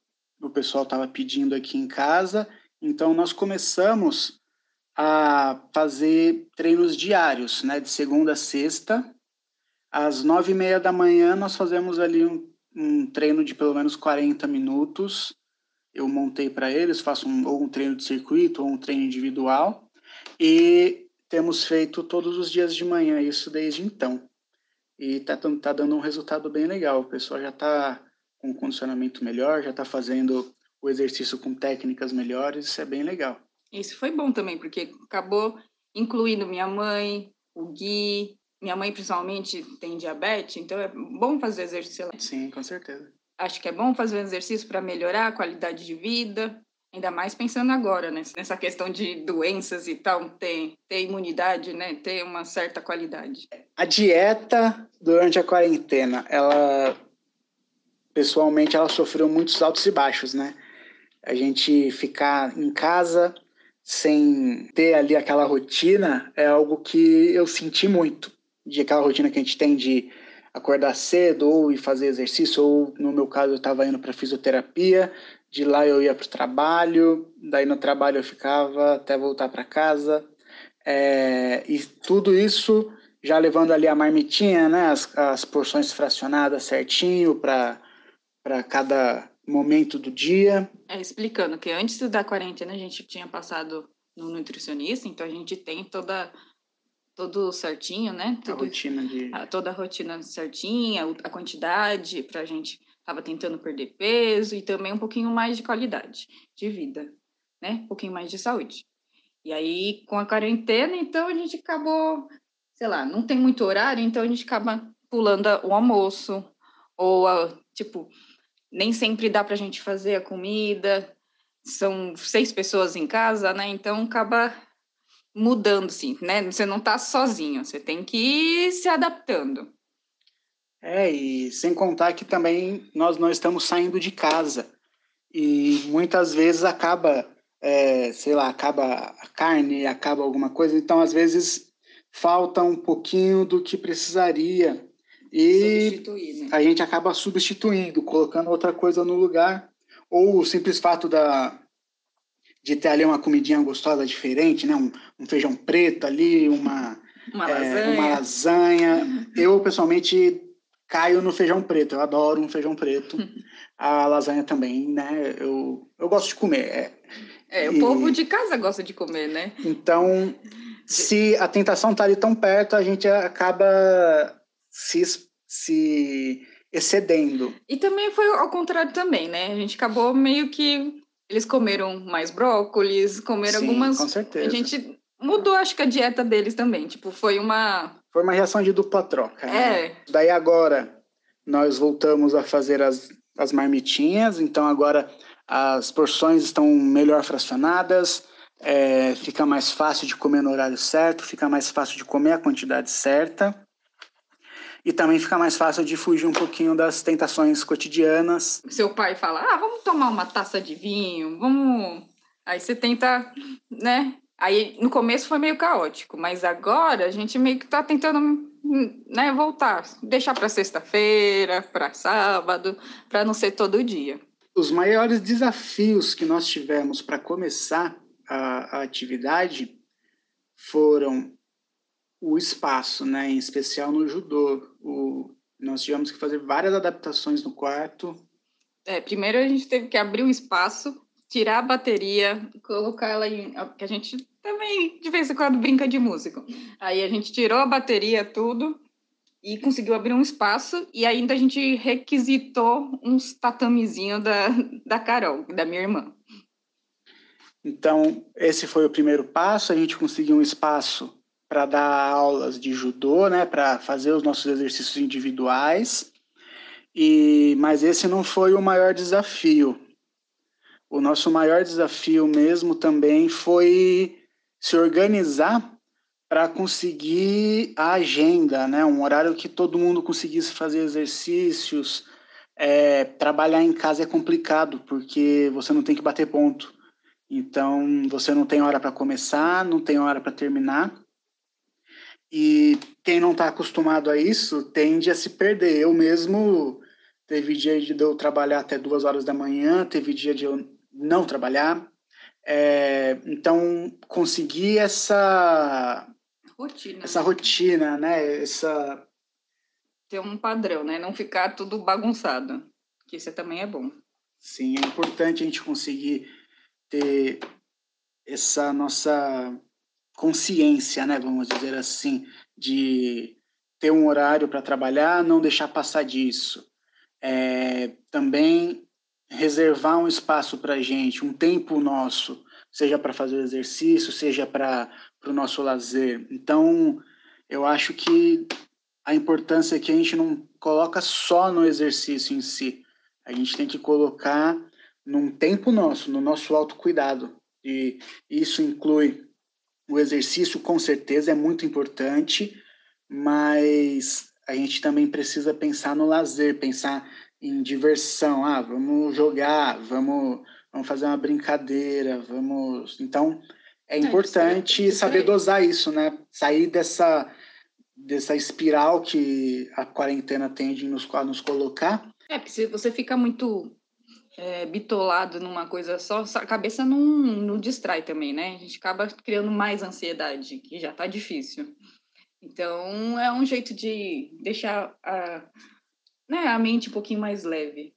o pessoal estava pedindo aqui em casa, então nós começamos a fazer treinos diários, né? De segunda a sexta. Às nove e meia da manhã nós fazemos ali um, um treino de pelo menos 40 minutos. Eu montei para eles, faço um, ou um treino de circuito ou um treino individual. E temos feito todos os dias de manhã isso desde então. E tá, tan- tá dando um resultado bem legal. O pessoal já está com um condicionamento melhor, já está fazendo o exercício com técnicas melhores, isso é bem legal. Isso foi bom também, porque acabou incluindo minha mãe, o Gui. Minha mãe, principalmente, tem diabetes, então é bom fazer exercício. lá. Sim, com certeza. Acho que é bom fazer um exercício para melhorar a qualidade de vida, ainda mais pensando agora, né? Nessa questão de doenças e tal, ter, ter imunidade, né? Ter uma certa qualidade. A dieta durante a quarentena, ela pessoalmente ela sofreu muitos altos e baixos, né? A gente ficar em casa sem ter ali aquela rotina é algo que eu senti muito. De aquela rotina que a gente tem de acordar cedo ou ir fazer exercício, ou no meu caso eu estava indo para fisioterapia, de lá eu ia para o trabalho, daí no trabalho eu ficava até voltar para casa. É, e tudo isso já levando ali a marmitinha, né? As, as porções fracionadas certinho para cada momento do dia. É, explicando que antes da quarentena a gente tinha passado no nutricionista, então a gente tem toda tudo certinho, né? Tudo, a rotina de... a, toda a rotina certinha, a quantidade para a gente estava tentando perder peso e também um pouquinho mais de qualidade de vida, né? Um pouquinho mais de saúde. E aí, com a quarentena, então a gente acabou, sei lá, não tem muito horário, então a gente acaba pulando o almoço, ou, a, tipo, nem sempre dá para a gente fazer a comida, são seis pessoas em casa, né? Então acaba mudando, sim, né? Você não está sozinho, você tem que ir se adaptando. É, e sem contar que também nós não estamos saindo de casa. E muitas vezes acaba, é, sei lá, acaba a carne, acaba alguma coisa. Então, às vezes, falta um pouquinho do que precisaria. E né? a gente acaba substituindo, colocando outra coisa no lugar. Ou o simples fato da, de ter ali uma comidinha gostosa diferente, né? Um, um feijão preto ali, uma, uma, é, lasanha. uma lasanha. Eu, pessoalmente, caio no feijão preto. Eu adoro um feijão preto. A lasanha também, né? Eu, eu gosto de comer. É, é o e... povo de casa gosta de comer, né? Então, se a tentação tá ali tão perto, a gente acaba se, se excedendo. E também foi ao contrário também, né? A gente acabou meio que eles comeram mais brócolis, comeram Sim, algumas. Com certeza. A gente mudou, acho que a dieta deles também. Tipo, foi uma. Foi uma reação de dupla troca. É. Né? Daí agora nós voltamos a fazer as, as marmitinhas, então agora as porções estão melhor fracionadas, é, fica mais fácil de comer no horário certo, fica mais fácil de comer a quantidade certa e também fica mais fácil de fugir um pouquinho das tentações cotidianas. Seu pai fala: "Ah, vamos tomar uma taça de vinho, vamos". Aí você tenta, né? Aí no começo foi meio caótico, mas agora a gente meio que tá tentando né, voltar, deixar para sexta-feira, para sábado, para não ser todo dia. Os maiores desafios que nós tivemos para começar a, a atividade foram o espaço, né? Em especial no judô. O, nós tivemos que fazer várias adaptações no quarto. É, primeiro a gente teve que abrir um espaço, tirar a bateria, colocar ela em. que a gente também de vez em quando brinca de músico. Aí a gente tirou a bateria, tudo, e conseguiu abrir um espaço, e ainda a gente requisitou uns tatamezinhos da, da Carol, da minha irmã. Então, esse foi o primeiro passo, a gente conseguiu um espaço para dar aulas de judô, né, para fazer os nossos exercícios individuais. E mas esse não foi o maior desafio. O nosso maior desafio mesmo também foi se organizar para conseguir a agenda, né, um horário que todo mundo conseguisse fazer exercícios. É, trabalhar em casa é complicado porque você não tem que bater ponto. Então, você não tem hora para começar, não tem hora para terminar. E quem não está acostumado a isso tende a se perder. Eu mesmo teve dia de eu trabalhar até duas horas da manhã, teve dia de eu não trabalhar. É, então conseguir essa rotina, essa rotina, né? Essa ter um padrão, né? Não ficar tudo bagunçado, que isso também é bom. Sim, é importante a gente conseguir ter essa nossa consciência, né, vamos dizer assim, de ter um horário para trabalhar, não deixar passar disso. É, também reservar um espaço para a gente, um tempo nosso, seja para fazer exercício, seja para o nosso lazer. Então, eu acho que a importância é que a gente não coloca só no exercício em si, a gente tem que colocar num tempo nosso, no nosso autocuidado. E isso inclui o exercício com certeza é muito importante, mas a gente também precisa pensar no lazer, pensar em diversão. Ah, vamos jogar, vamos, vamos fazer uma brincadeira, vamos. Então, é, é importante é, saber dosar isso, né? Sair dessa, dessa espiral que a quarentena tende nos, a nos colocar. É, porque se você fica muito é, bitolado numa coisa só, a cabeça não, não distrai também, né? A gente acaba criando mais ansiedade, que já tá difícil. Então, é um jeito de deixar a, né, a mente um pouquinho mais leve.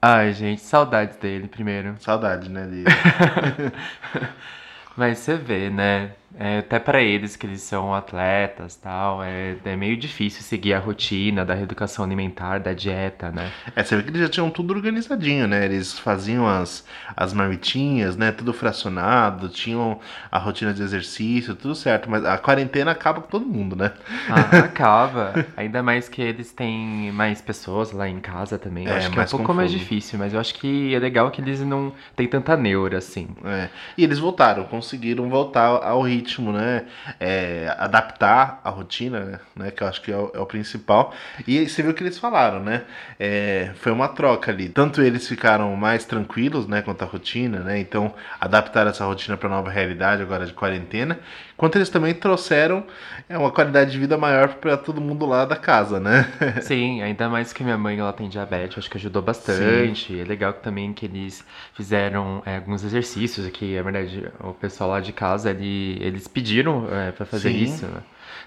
Ai, gente, saudades dele primeiro. Saudade, né, dele. Mas você vê, né? É, até para eles que eles são atletas tal, é, é meio difícil seguir a rotina da reeducação alimentar, da dieta, né? É, você vê que eles já tinham tudo organizadinho, né? Eles faziam as, as marmitinhas, né? Tudo fracionado, tinham a rotina de exercício, tudo certo. Mas a quarentena acaba com todo mundo, né? Ah, acaba. Ainda mais que eles têm mais pessoas lá em casa também. Eu É, acho que é um pouco confuso. mais difícil, mas eu acho que é legal que eles não têm tanta neura, assim. É. E eles voltaram, conseguiram voltar ao ritmo, né? É, adaptar a rotina, né? Que eu acho que é o, é o principal. E você viu o que eles falaram, né? É, foi uma troca ali. Tanto eles ficaram mais tranquilos, né? Quanto à rotina, né? Então, adaptaram essa rotina para nova realidade agora de quarentena. Quanto eles também trouxeram é, uma qualidade de vida maior para todo mundo lá da casa, né? Sim, ainda mais que minha mãe ela tem diabetes, acho que ajudou bastante. É legal também que eles fizeram é, alguns exercícios aqui, é verdade, o pessoal lá de casa, ele, eles pediram é, para fazer Sim. isso, né?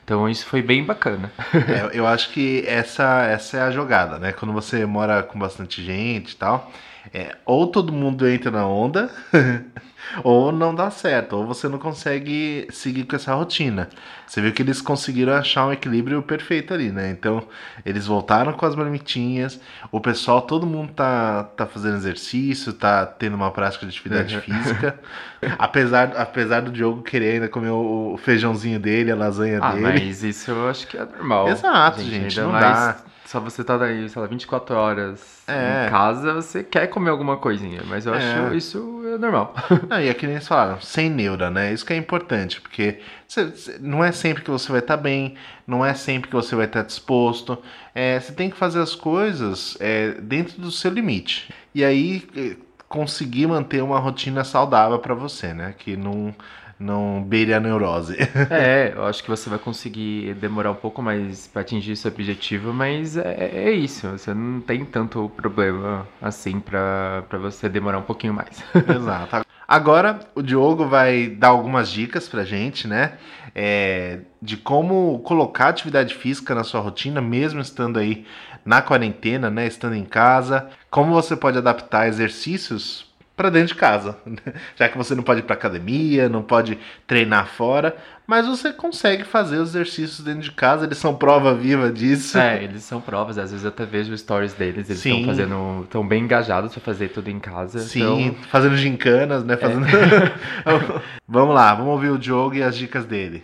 Então isso foi bem bacana. É, eu acho que essa, essa é a jogada, né? Quando você mora com bastante gente e tal, é, ou todo mundo entra na onda, ou não dá certo, ou você não consegue seguir com essa rotina. Você viu que eles conseguiram achar um equilíbrio perfeito ali, né? Então, eles voltaram com as marmitinhas, o pessoal, todo mundo tá, tá fazendo exercício, tá tendo uma prática de atividade Uhum. física. apesar, apesar do Diogo querer ainda comer o feijãozinho dele, a lasanha Ah, dele. mas isso eu acho que é normal. Exato, gente, Ainda não mais dá. Só você tá daí, sei lá, 24 horas É. em casa, você quer comer alguma coisinha, mas eu É. acho isso é normal. Não, e é que nem eles falaram, sem neura, né? Isso que é importante, porque cê- cê- não é sempre que você vai estar bem, não é sempre que você vai estar disposto. É, você tem que fazer as coisas é, dentro do seu limite. E aí é, conseguir manter uma rotina saudável para você, né? Que não, não beire a neurose. É, eu acho que você vai conseguir demorar um pouco mais pra atingir esse objetivo, mas é, é isso, você não tem tanto problema assim pra você demorar um pouquinho mais. Exato. Agora o Diogo vai dar algumas dicas pra gente, né? É, de como colocar atividade física na sua rotina, mesmo estando aí na quarentena, né? Estando em casa. Como você pode adaptar exercícios para dentro de casa, né? já que você não pode ir para academia, não pode treinar fora, mas você consegue fazer os exercícios dentro de casa. Eles são prova viva disso. É, eles são provas, às vezes eu até vejo stories deles, eles estão fazendo, estão bem engajados pra fazer tudo em casa. Sim, então- fazendo gincanas, né? Fazendo... vamos lá, vamos ouvir o Diogo e as dicas dele.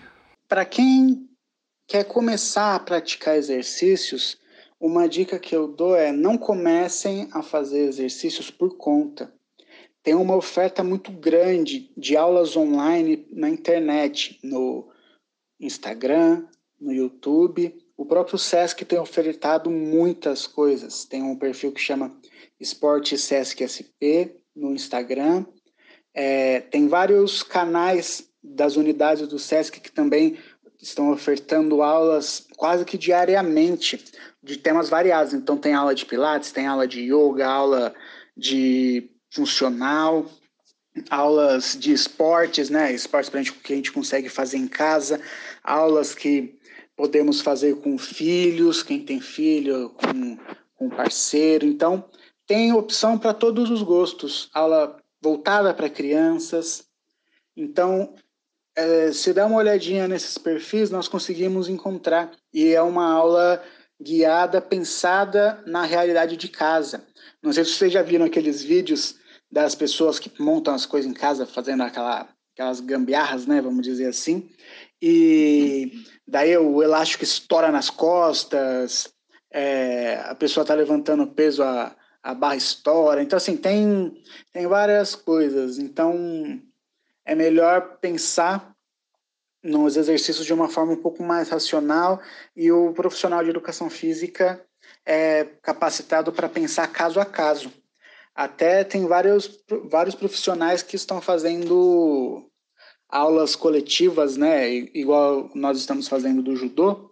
Para quem quer começar a praticar exercícios, uma dica que eu dou é não comecem a fazer exercícios por conta. Tem uma oferta muito grande de aulas online na internet, no Instagram, no YouTube. O próprio Sesc tem ofertado muitas coisas. Tem um perfil que chama Esporte Sesc SP no Instagram. É, tem vários canais das unidades do Sesc que também estão ofertando aulas quase que diariamente de temas variados. Então tem aula de pilates, tem aula de yoga, aula de funcional, aulas de esportes, né? Esportes que a gente consegue fazer em casa, aulas que podemos fazer com filhos, quem tem filho, com, com parceiro. Então, tem opção para todos os gostos. Aula voltada para crianças. Então, é, se dá uma olhadinha nesses perfis, nós conseguimos encontrar. E é uma aula guiada, pensada na realidade de casa. Não sei se vocês já viram aqueles vídeos das pessoas que montam as coisas em casa, fazendo aquela, aquelas gambiarras, né, vamos dizer assim. E daí o elástico estoura nas costas, é, a pessoa está levantando peso, a, a barra estoura. Então, assim, tem, tem várias coisas. Então, é melhor pensar nos exercícios de uma forma um pouco mais racional e o profissional de educação física é capacitado para pensar caso a caso. Até tem vários, vários profissionais que estão fazendo aulas coletivas, né, igual nós estamos fazendo do judô,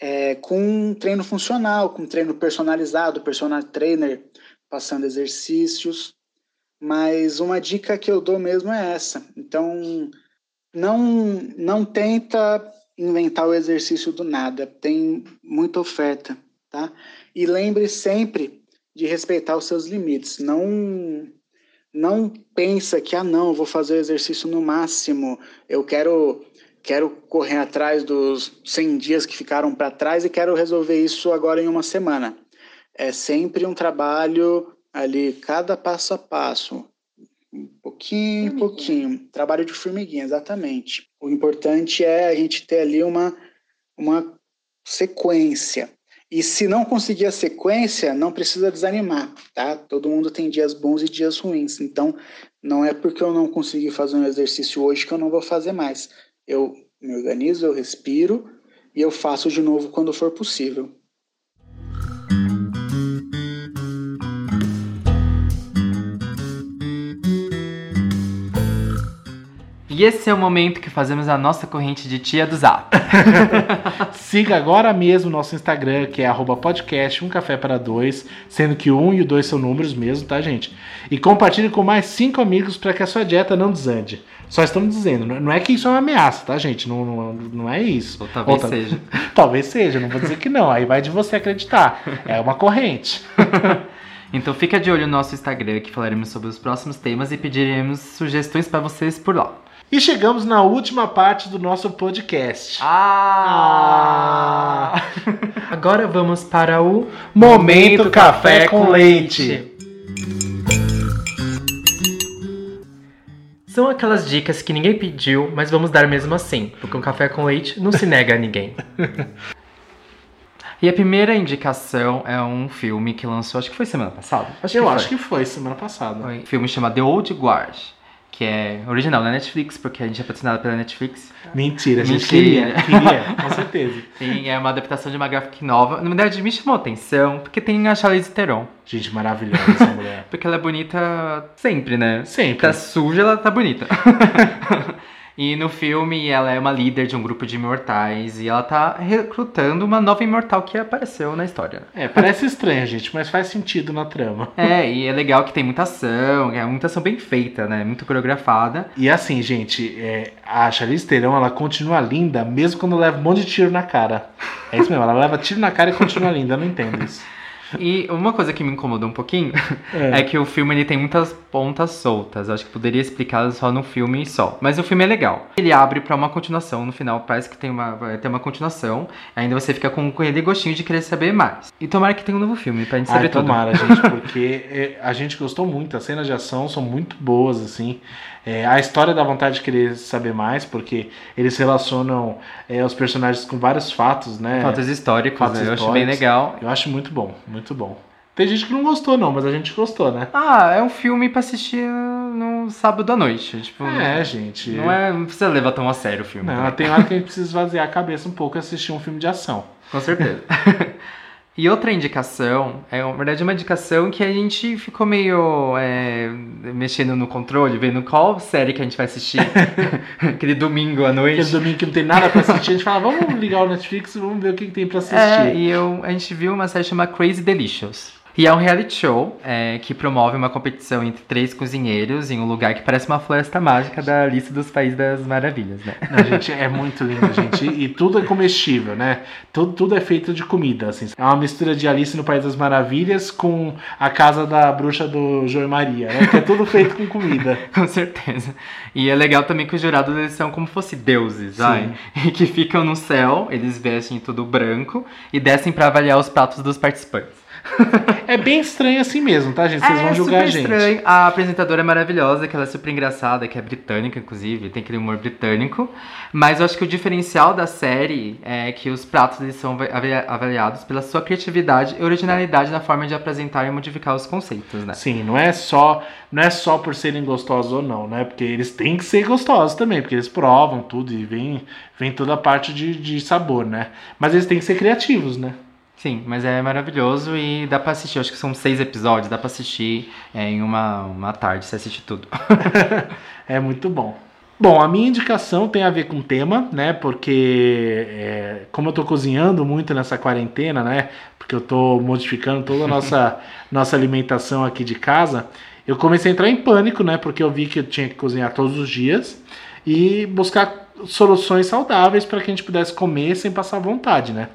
é, com treino funcional, com treino personalizado, personal trainer passando exercícios. mas uma dica que eu dou mesmo é essa. Então, não, não tenta inventar o exercício do nada, tem muita oferta, tá? E lembre sempre de respeitar os seus limites. Não não pensa que ah não, vou fazer o exercício no máximo. Eu quero quero correr atrás dos 100 dias que ficaram para trás e quero resolver isso agora em uma semana. É sempre um trabalho ali, cada passo a passo, um pouquinho, em pouquinho, trabalho de formiguinha, exatamente. O importante é a gente ter ali uma, uma sequência. E se não conseguir a sequência, não precisa desanimar, tá? Todo mundo tem dias bons e dias ruins. Então, não é porque eu não consegui fazer um exercício hoje que eu não vou fazer mais. Eu me organizo, eu respiro e eu faço de novo quando for possível. E esse é o momento que fazemos a nossa corrente de tia do Zap. Siga agora mesmo nosso Instagram, que é podcast um café para dois, sendo que o um e o dois são números mesmo, tá, gente? E compartilhe com mais cinco amigos para que a sua dieta não desande. Só estamos dizendo, não é que isso é uma ameaça, tá, gente? Não, não, não é isso. Ou talvez Ou seja. Talvez seja, não vou dizer que não. Aí vai de você acreditar. É uma corrente. Então fica de olho no nosso Instagram, que falaremos sobre os próximos temas e pediremos sugestões para vocês por lá. E chegamos na última parte do nosso podcast. Ah! Agora vamos para o Momento Café com Leite. São aquelas dicas que ninguém pediu, mas vamos dar mesmo assim, porque um café com leite não se nega a ninguém. E a primeira indicação é um filme que lançou, acho que foi semana passada. Acho Eu que acho foi. que foi semana passada. Foi. Um filme chamado The Old Guard, que é original da Netflix, porque a gente é patrocinado pela Netflix. Mentira, a gente Mentira. queria. Queria, com certeza. E é uma adaptação de uma graphic nova. Na verdade, me chamou a atenção, porque tem a Charlize Theron. Gente, maravilhosa essa mulher. Porque ela é bonita sempre, né? Sempre. Tá suja, ela tá bonita. e no filme ela é uma líder de um grupo de imortais e ela tá recrutando uma nova imortal que apareceu na história. É, parece estranho, gente, mas faz sentido na trama. É, e é legal que tem muita ação, é muita ação bem feita, né? Muito coreografada. E assim, gente, é, a Charlize Theron, ela continua linda mesmo quando leva um monte de tiro na cara. É isso mesmo, ela leva tiro na cara e continua linda, eu não entendo isso. E uma coisa que me incomodou um pouquinho é, que o filme ele tem muitas pontas soltas. Acho que poderia explicá-las só num filme só. Mas o filme é legal. Ele abre pra uma continuação no final, parece que tem uma, vai ter uma continuação. Ainda você fica com aquele gostinho de querer saber mais. E tomara que tenha um novo filme pra gente saber Ai, tudo. tomara, gente, porque é, a gente gostou muito, as cenas de ação são muito boas, assim. É, a história dá vontade de querer saber mais, porque eles relacionam é, os personagens com vários fatos, né? Fatos históricos, Fatos né? Eu acho bem históricos. legal. Eu acho muito bom, muito bom. Tem gente que não gostou, não, mas a gente gostou, né? Ah, é um filme pra assistir no sábado à noite. Tipo, É, gente. não, é, não precisa levar tão a sério o filme. Não, também. tem hora que a gente precisa esvaziar a cabeça um pouco e assistir um filme de ação. Com certeza. e outra indicação, é, na verdade, uma indicação que a gente ficou meio é, mexendo no controle, vendo qual série que a gente vai assistir aquele domingo à noite. Aquele domingo que não tem nada pra assistir, a gente fala, vamos ligar o Netflix e vamos ver o que, que tem pra assistir. É, e eu, a gente viu uma série chamada Crazy Delicious. E é um reality show é, que promove uma competição entre três cozinheiros em um lugar que parece uma floresta mágica da lista dos Países das Maravilhas, né? Não, gente, é muito lindo, gente. E, tudo é comestível, né? Tudo, tudo é feito de comida, assim. É uma mistura de Alice no País das Maravilhas com a casa da bruxa do João e Maria, né? Que é tudo feito com comida. Com certeza. E é legal também que os jurados eles são como fosse deuses, Sim. ai, e que ficam no céu, eles vestem tudo branco e descem pra avaliar os pratos dos participantes. É bem estranho assim mesmo, tá, gente? Vocês é vão julgar a gente. estranho. A apresentadora é maravilhosa, que ela é super engraçada, que é britânica, inclusive, tem aquele humor britânico. Mas eu acho que o diferencial da série é que os pratos eles são avali- avaliados pela sua criatividade e originalidade na forma de apresentar e modificar os conceitos, né? Sim, não é só não é só por serem gostosos ou não, né? Porque eles têm que ser gostosos também, porque eles provam tudo e vem, vem toda a parte de, de sabor, né? Mas eles têm que ser criativos, né? Sim, mas é maravilhoso e dá pra assistir. Acho que são seis episódios, dá pra assistir é, em uma, uma tarde, você assiste tudo. É muito bom. Bom, a minha indicação tem a ver com o tema, né? Porque é, como eu tô cozinhando muito nessa quarentena, né? Porque eu tô modificando toda a nossa, nossa alimentação aqui de casa. eu comecei a entrar em pânico, né? Porque eu vi que eu tinha que cozinhar todos os dias e buscar soluções saudáveis para que a gente pudesse comer sem passar vontade, né?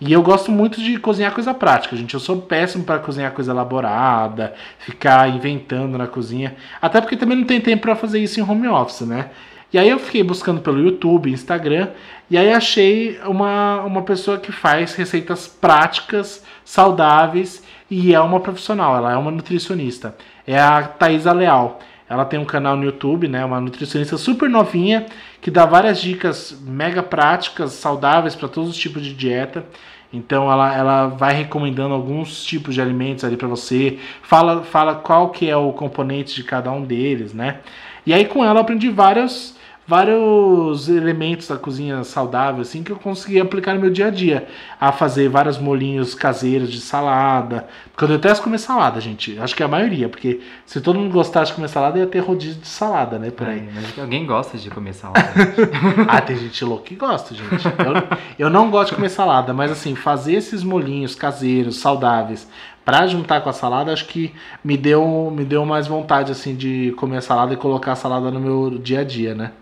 E eu gosto muito de cozinhar coisa prática, gente. Eu sou péssimo para cozinhar coisa elaborada, ficar inventando na cozinha. Até porque também não tem tempo para fazer isso em home office, né? E aí eu fiquei buscando pelo YouTube, Instagram, e aí achei uma, uma pessoa que faz receitas práticas, saudáveis, e é uma profissional, ela é uma nutricionista. É a Thaisa Leal. Ela tem um canal no YouTube, né? Uma nutricionista super novinha que dá várias dicas mega práticas, saudáveis para todos os tipos de dieta. Então ela, ela vai recomendando alguns tipos de alimentos ali para você, fala, fala qual que é o componente de cada um deles, né? E aí com ela eu aprendi vários vários elementos da cozinha saudável assim que eu consegui aplicar no meu dia a dia, a fazer vários molinhos caseiros de salada. Porque eu detesto comer salada, gente. Acho que é a maioria, porque se todo mundo gostasse de comer salada ia ter rodízio de salada, né, por aí. Ai, mas alguém gosta de comer salada. ah, tem gente louca que gosta, gente. Eu, eu não gosto de comer salada, mas assim, fazer esses molinhos caseiros, saudáveis, para juntar com a salada, acho que me deu, me deu mais vontade assim de comer a salada e colocar a salada no meu dia a dia, né?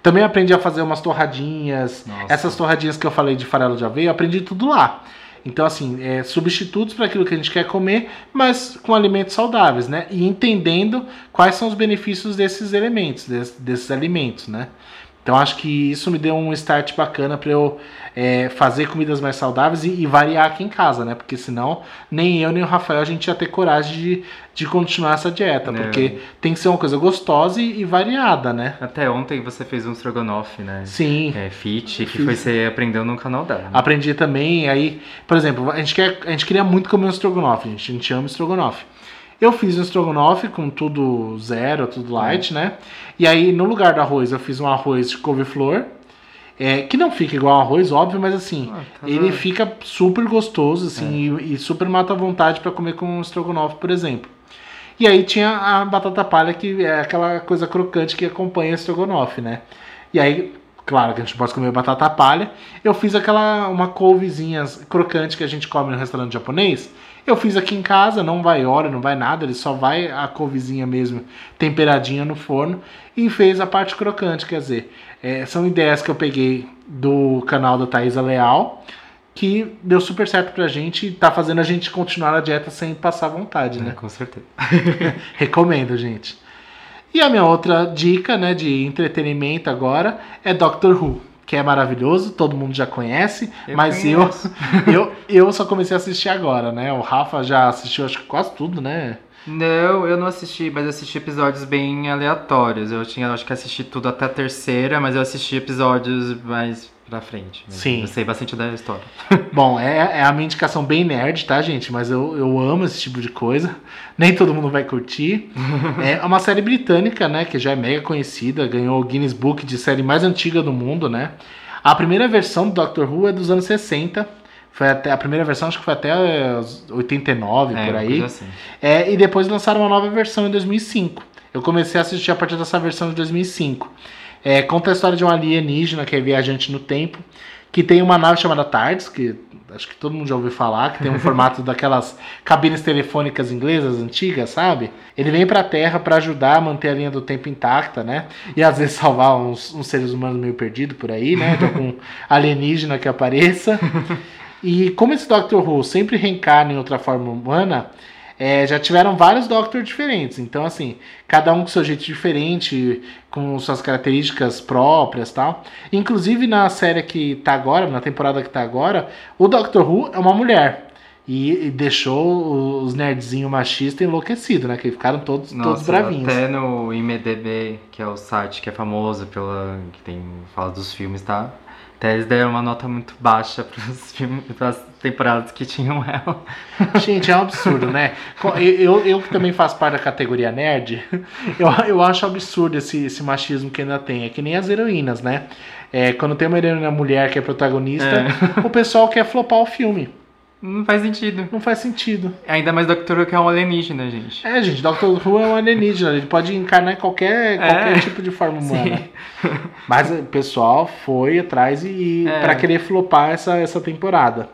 Também aprendi a fazer umas torradinhas. Nossa. Essas torradinhas que eu falei de farelo de aveia, eu aprendi tudo lá. Então, assim, é, substitutos para aquilo que a gente quer comer, mas com alimentos saudáveis, né? E entendendo quais são os benefícios desses elementos, desses alimentos, né? Então acho que isso me deu um start bacana para eu é, fazer comidas mais saudáveis e, e, variar aqui em casa, né? Porque senão nem eu nem o Rafael a gente ia ter coragem de, de continuar essa dieta, Não. porque tem que ser uma coisa gostosa e, e, variada, né? Até ontem você fez um estrogonofe, né? Sim. É, fit, que Fiz. foi você aprendeu no canal dela. né? Aprendi também, aí, por exemplo, a gente, quer, a gente queria muito comer um estrogonofe, gente, a gente ama estrogonofe. Eu fiz um estrogonofe com tudo zero, tudo light, né? E aí, no lugar do arroz, eu fiz um arroz de couve-flor. É, que não fica igual ao arroz, óbvio, mas assim, Ah, tá ele fica super gostoso, assim, e, e super mata a vontade para comer com um estrogonofe, por exemplo. E aí tinha a batata palha, que é aquela coisa crocante que acompanha o estrogonofe, né? E aí, claro que a gente pode comer batata palha. Eu fiz aquela, uma couvezinha crocante que a gente come no restaurante japonês. Eu fiz aqui em casa, não vai óleo, não vai nada, ele só vai a couvezinha mesmo temperadinha no forno e fez a parte crocante, quer dizer, é, são ideias que eu peguei do canal da Thaisa Leal, que deu super certo pra gente e tá fazendo a gente continuar a dieta sem passar vontade, né? É, com certeza. Recomendo, gente. E a minha outra dica, né, de entretenimento agora é Doctor Who, que é maravilhoso, todo mundo já conhece, Eu mas conheço. eu, eu eu só comecei a assistir agora, né? O Rafa já assistiu acho que quase tudo, né? Não, eu não assisti, mas eu assisti episódios bem aleatórios. Eu tinha, acho que assisti tudo até a terceira, mas eu assisti episódios mais pra frente. Sim. Eu sei bastante da história. Bom, é, é a minha indicação bem nerd, tá, gente? Mas eu, eu amo esse tipo de coisa. Nem todo mundo vai curtir. é uma série britânica, né? Que já é mega conhecida. Ganhou o Guinness Book de série mais antiga do mundo, né? A primeira versão do Doctor Who é dos anos 60. Foi até, a primeira versão acho que foi até eh, os 89, É, por aí. assim. É, e depois lançaram uma nova versão em 2005. Eu comecei a assistir a partir dessa versão de 2005. É, conta a história de um alienígena que é viajante no tempo, que tem uma nave chamada TARDIS, que acho que todo mundo já ouviu falar, que tem um formato daquelas cabines telefônicas inglesas antigas, sabe? Ele vem pra Terra pra ajudar a manter a linha do tempo intacta, né? E às vezes salvar uns, uns seres humanos meio perdidos por aí, né? De algum alienígena que apareça. E como esse Doctor Who sempre reencarna em outra forma humana, é, já tiveram vários Doctor diferentes. Então, assim, cada um com seu jeito diferente, com suas características próprias tal. Inclusive na série que tá agora, na temporada que tá agora, o Doctor Who é uma mulher. E, e deixou os nerdzinhos machistas enlouquecidos, né? Que ficaram todos, todos Nossa, bravinhos. até no IMDB, que é o site que é famoso pela que tem fala dos filmes, tá? Até eles deram uma nota muito baixa filmes, pras temporadas que tinham ela. Gente, é um absurdo, né? Eu, eu, que também faço parte da categoria nerd, eu, eu acho absurdo esse, esse machismo que ainda tem. É que nem as heroínas, né? É, quando tem uma heroína mulher que é protagonista, o pessoal quer flopar o filme. Não faz sentido. Não faz sentido. Ainda mais Doctor Who que é um alienígena, gente. É, gente, Dr. Who é um alienígena, ele pode encarnar qualquer, É. qualquer tipo de forma humana. Mas o pessoal foi atrás e É. para querer flopar essa, essa temporada.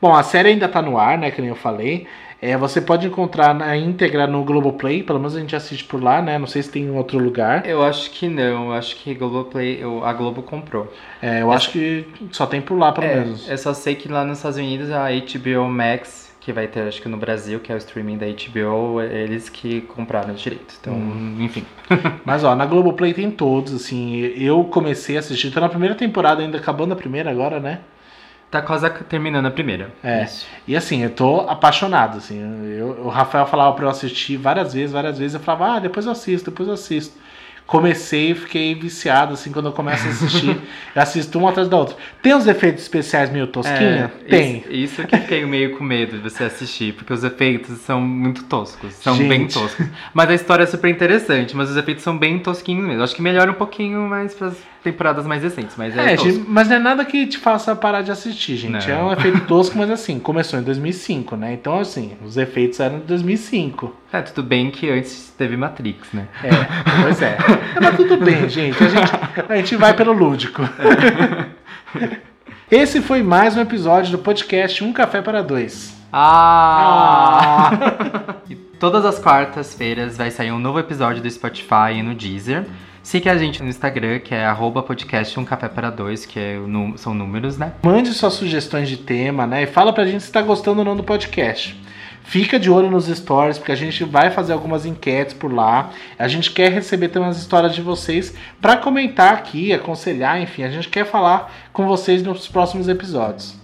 Bom, a série ainda tá no ar, né? Que nem eu falei. É, você pode encontrar na íntegra no Globoplay, pelo menos a gente assiste por lá, né? Não sei se tem em outro lugar. Eu acho que não, eu acho que Globoplay, eu- a Globo comprou. É, eu acho que só tem por lá, pelo É, menos. eu só sei que lá nos Estados Unidos a HBO Max, que vai ter acho que no Brasil, que é o streaming da HBO, eles que compraram os direitos. Então, Hum. enfim. Mas ó, na Globoplay tem todos, assim. Eu comecei a assistir, tô na primeira temporada ainda, acabando a primeira agora, né? Tá quase terminando a primeira. É. Isso. E assim, eu tô apaixonado, assim. Eu, o Rafael falava pra eu assistir várias vezes, várias vezes. Eu falava, ah, depois eu assisto, depois eu assisto. Comecei e fiquei viciado, assim, quando eu começo a assistir. eu assisto um atrás da outra. Tem uns efeitos especiais meio tosquinha? É, Tem. Isso, isso que eu fiquei meio com medo de você assistir, porque os efeitos são muito toscos. São Gente. bem toscos. Mas a história é super interessante, mas os efeitos são bem tosquinhos mesmo. Acho que melhora um pouquinho mais pras temporadas mais recentes, mas é, É, gente, mas não é nada que te faça parar de assistir, gente. Não. É um efeito tosco, mas assim, começou em 2005, né? Então, assim, os efeitos eram de 2005. É, tudo bem que antes teve Matrix, né? É, pois é. Mas tudo bem, gente. A gente, a gente vai pelo lúdico. Esse foi mais um episódio do podcast Um Café para Dois. Ah! E todas as quartas-feiras vai sair um novo episódio do Spotify e no Deezer. Siga a gente no Instagram, que é arroba podcast um café para dois, que é são números, né? Mande suas sugestões de tema, né? E fala pra gente se tá gostando ou não do podcast. Fica de olho nos stories, porque a gente vai fazer algumas enquetes por lá. A gente quer receber também as histórias de vocês pra comentar aqui, aconselhar, enfim. A gente quer falar com vocês nos próximos episódios.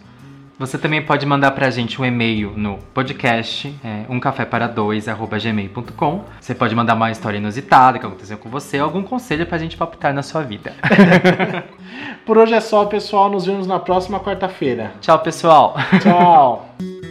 Você também pode mandar pra gente um e-mail no podcast é, umcafépara2@gmail.com. Você pode mandar uma história inusitada que aconteceu com você, ou algum conselho pra gente palpitar na sua vida. Por hoje é só, pessoal. Nos vemos na próxima quarta-feira. Tchau, pessoal! Tchau!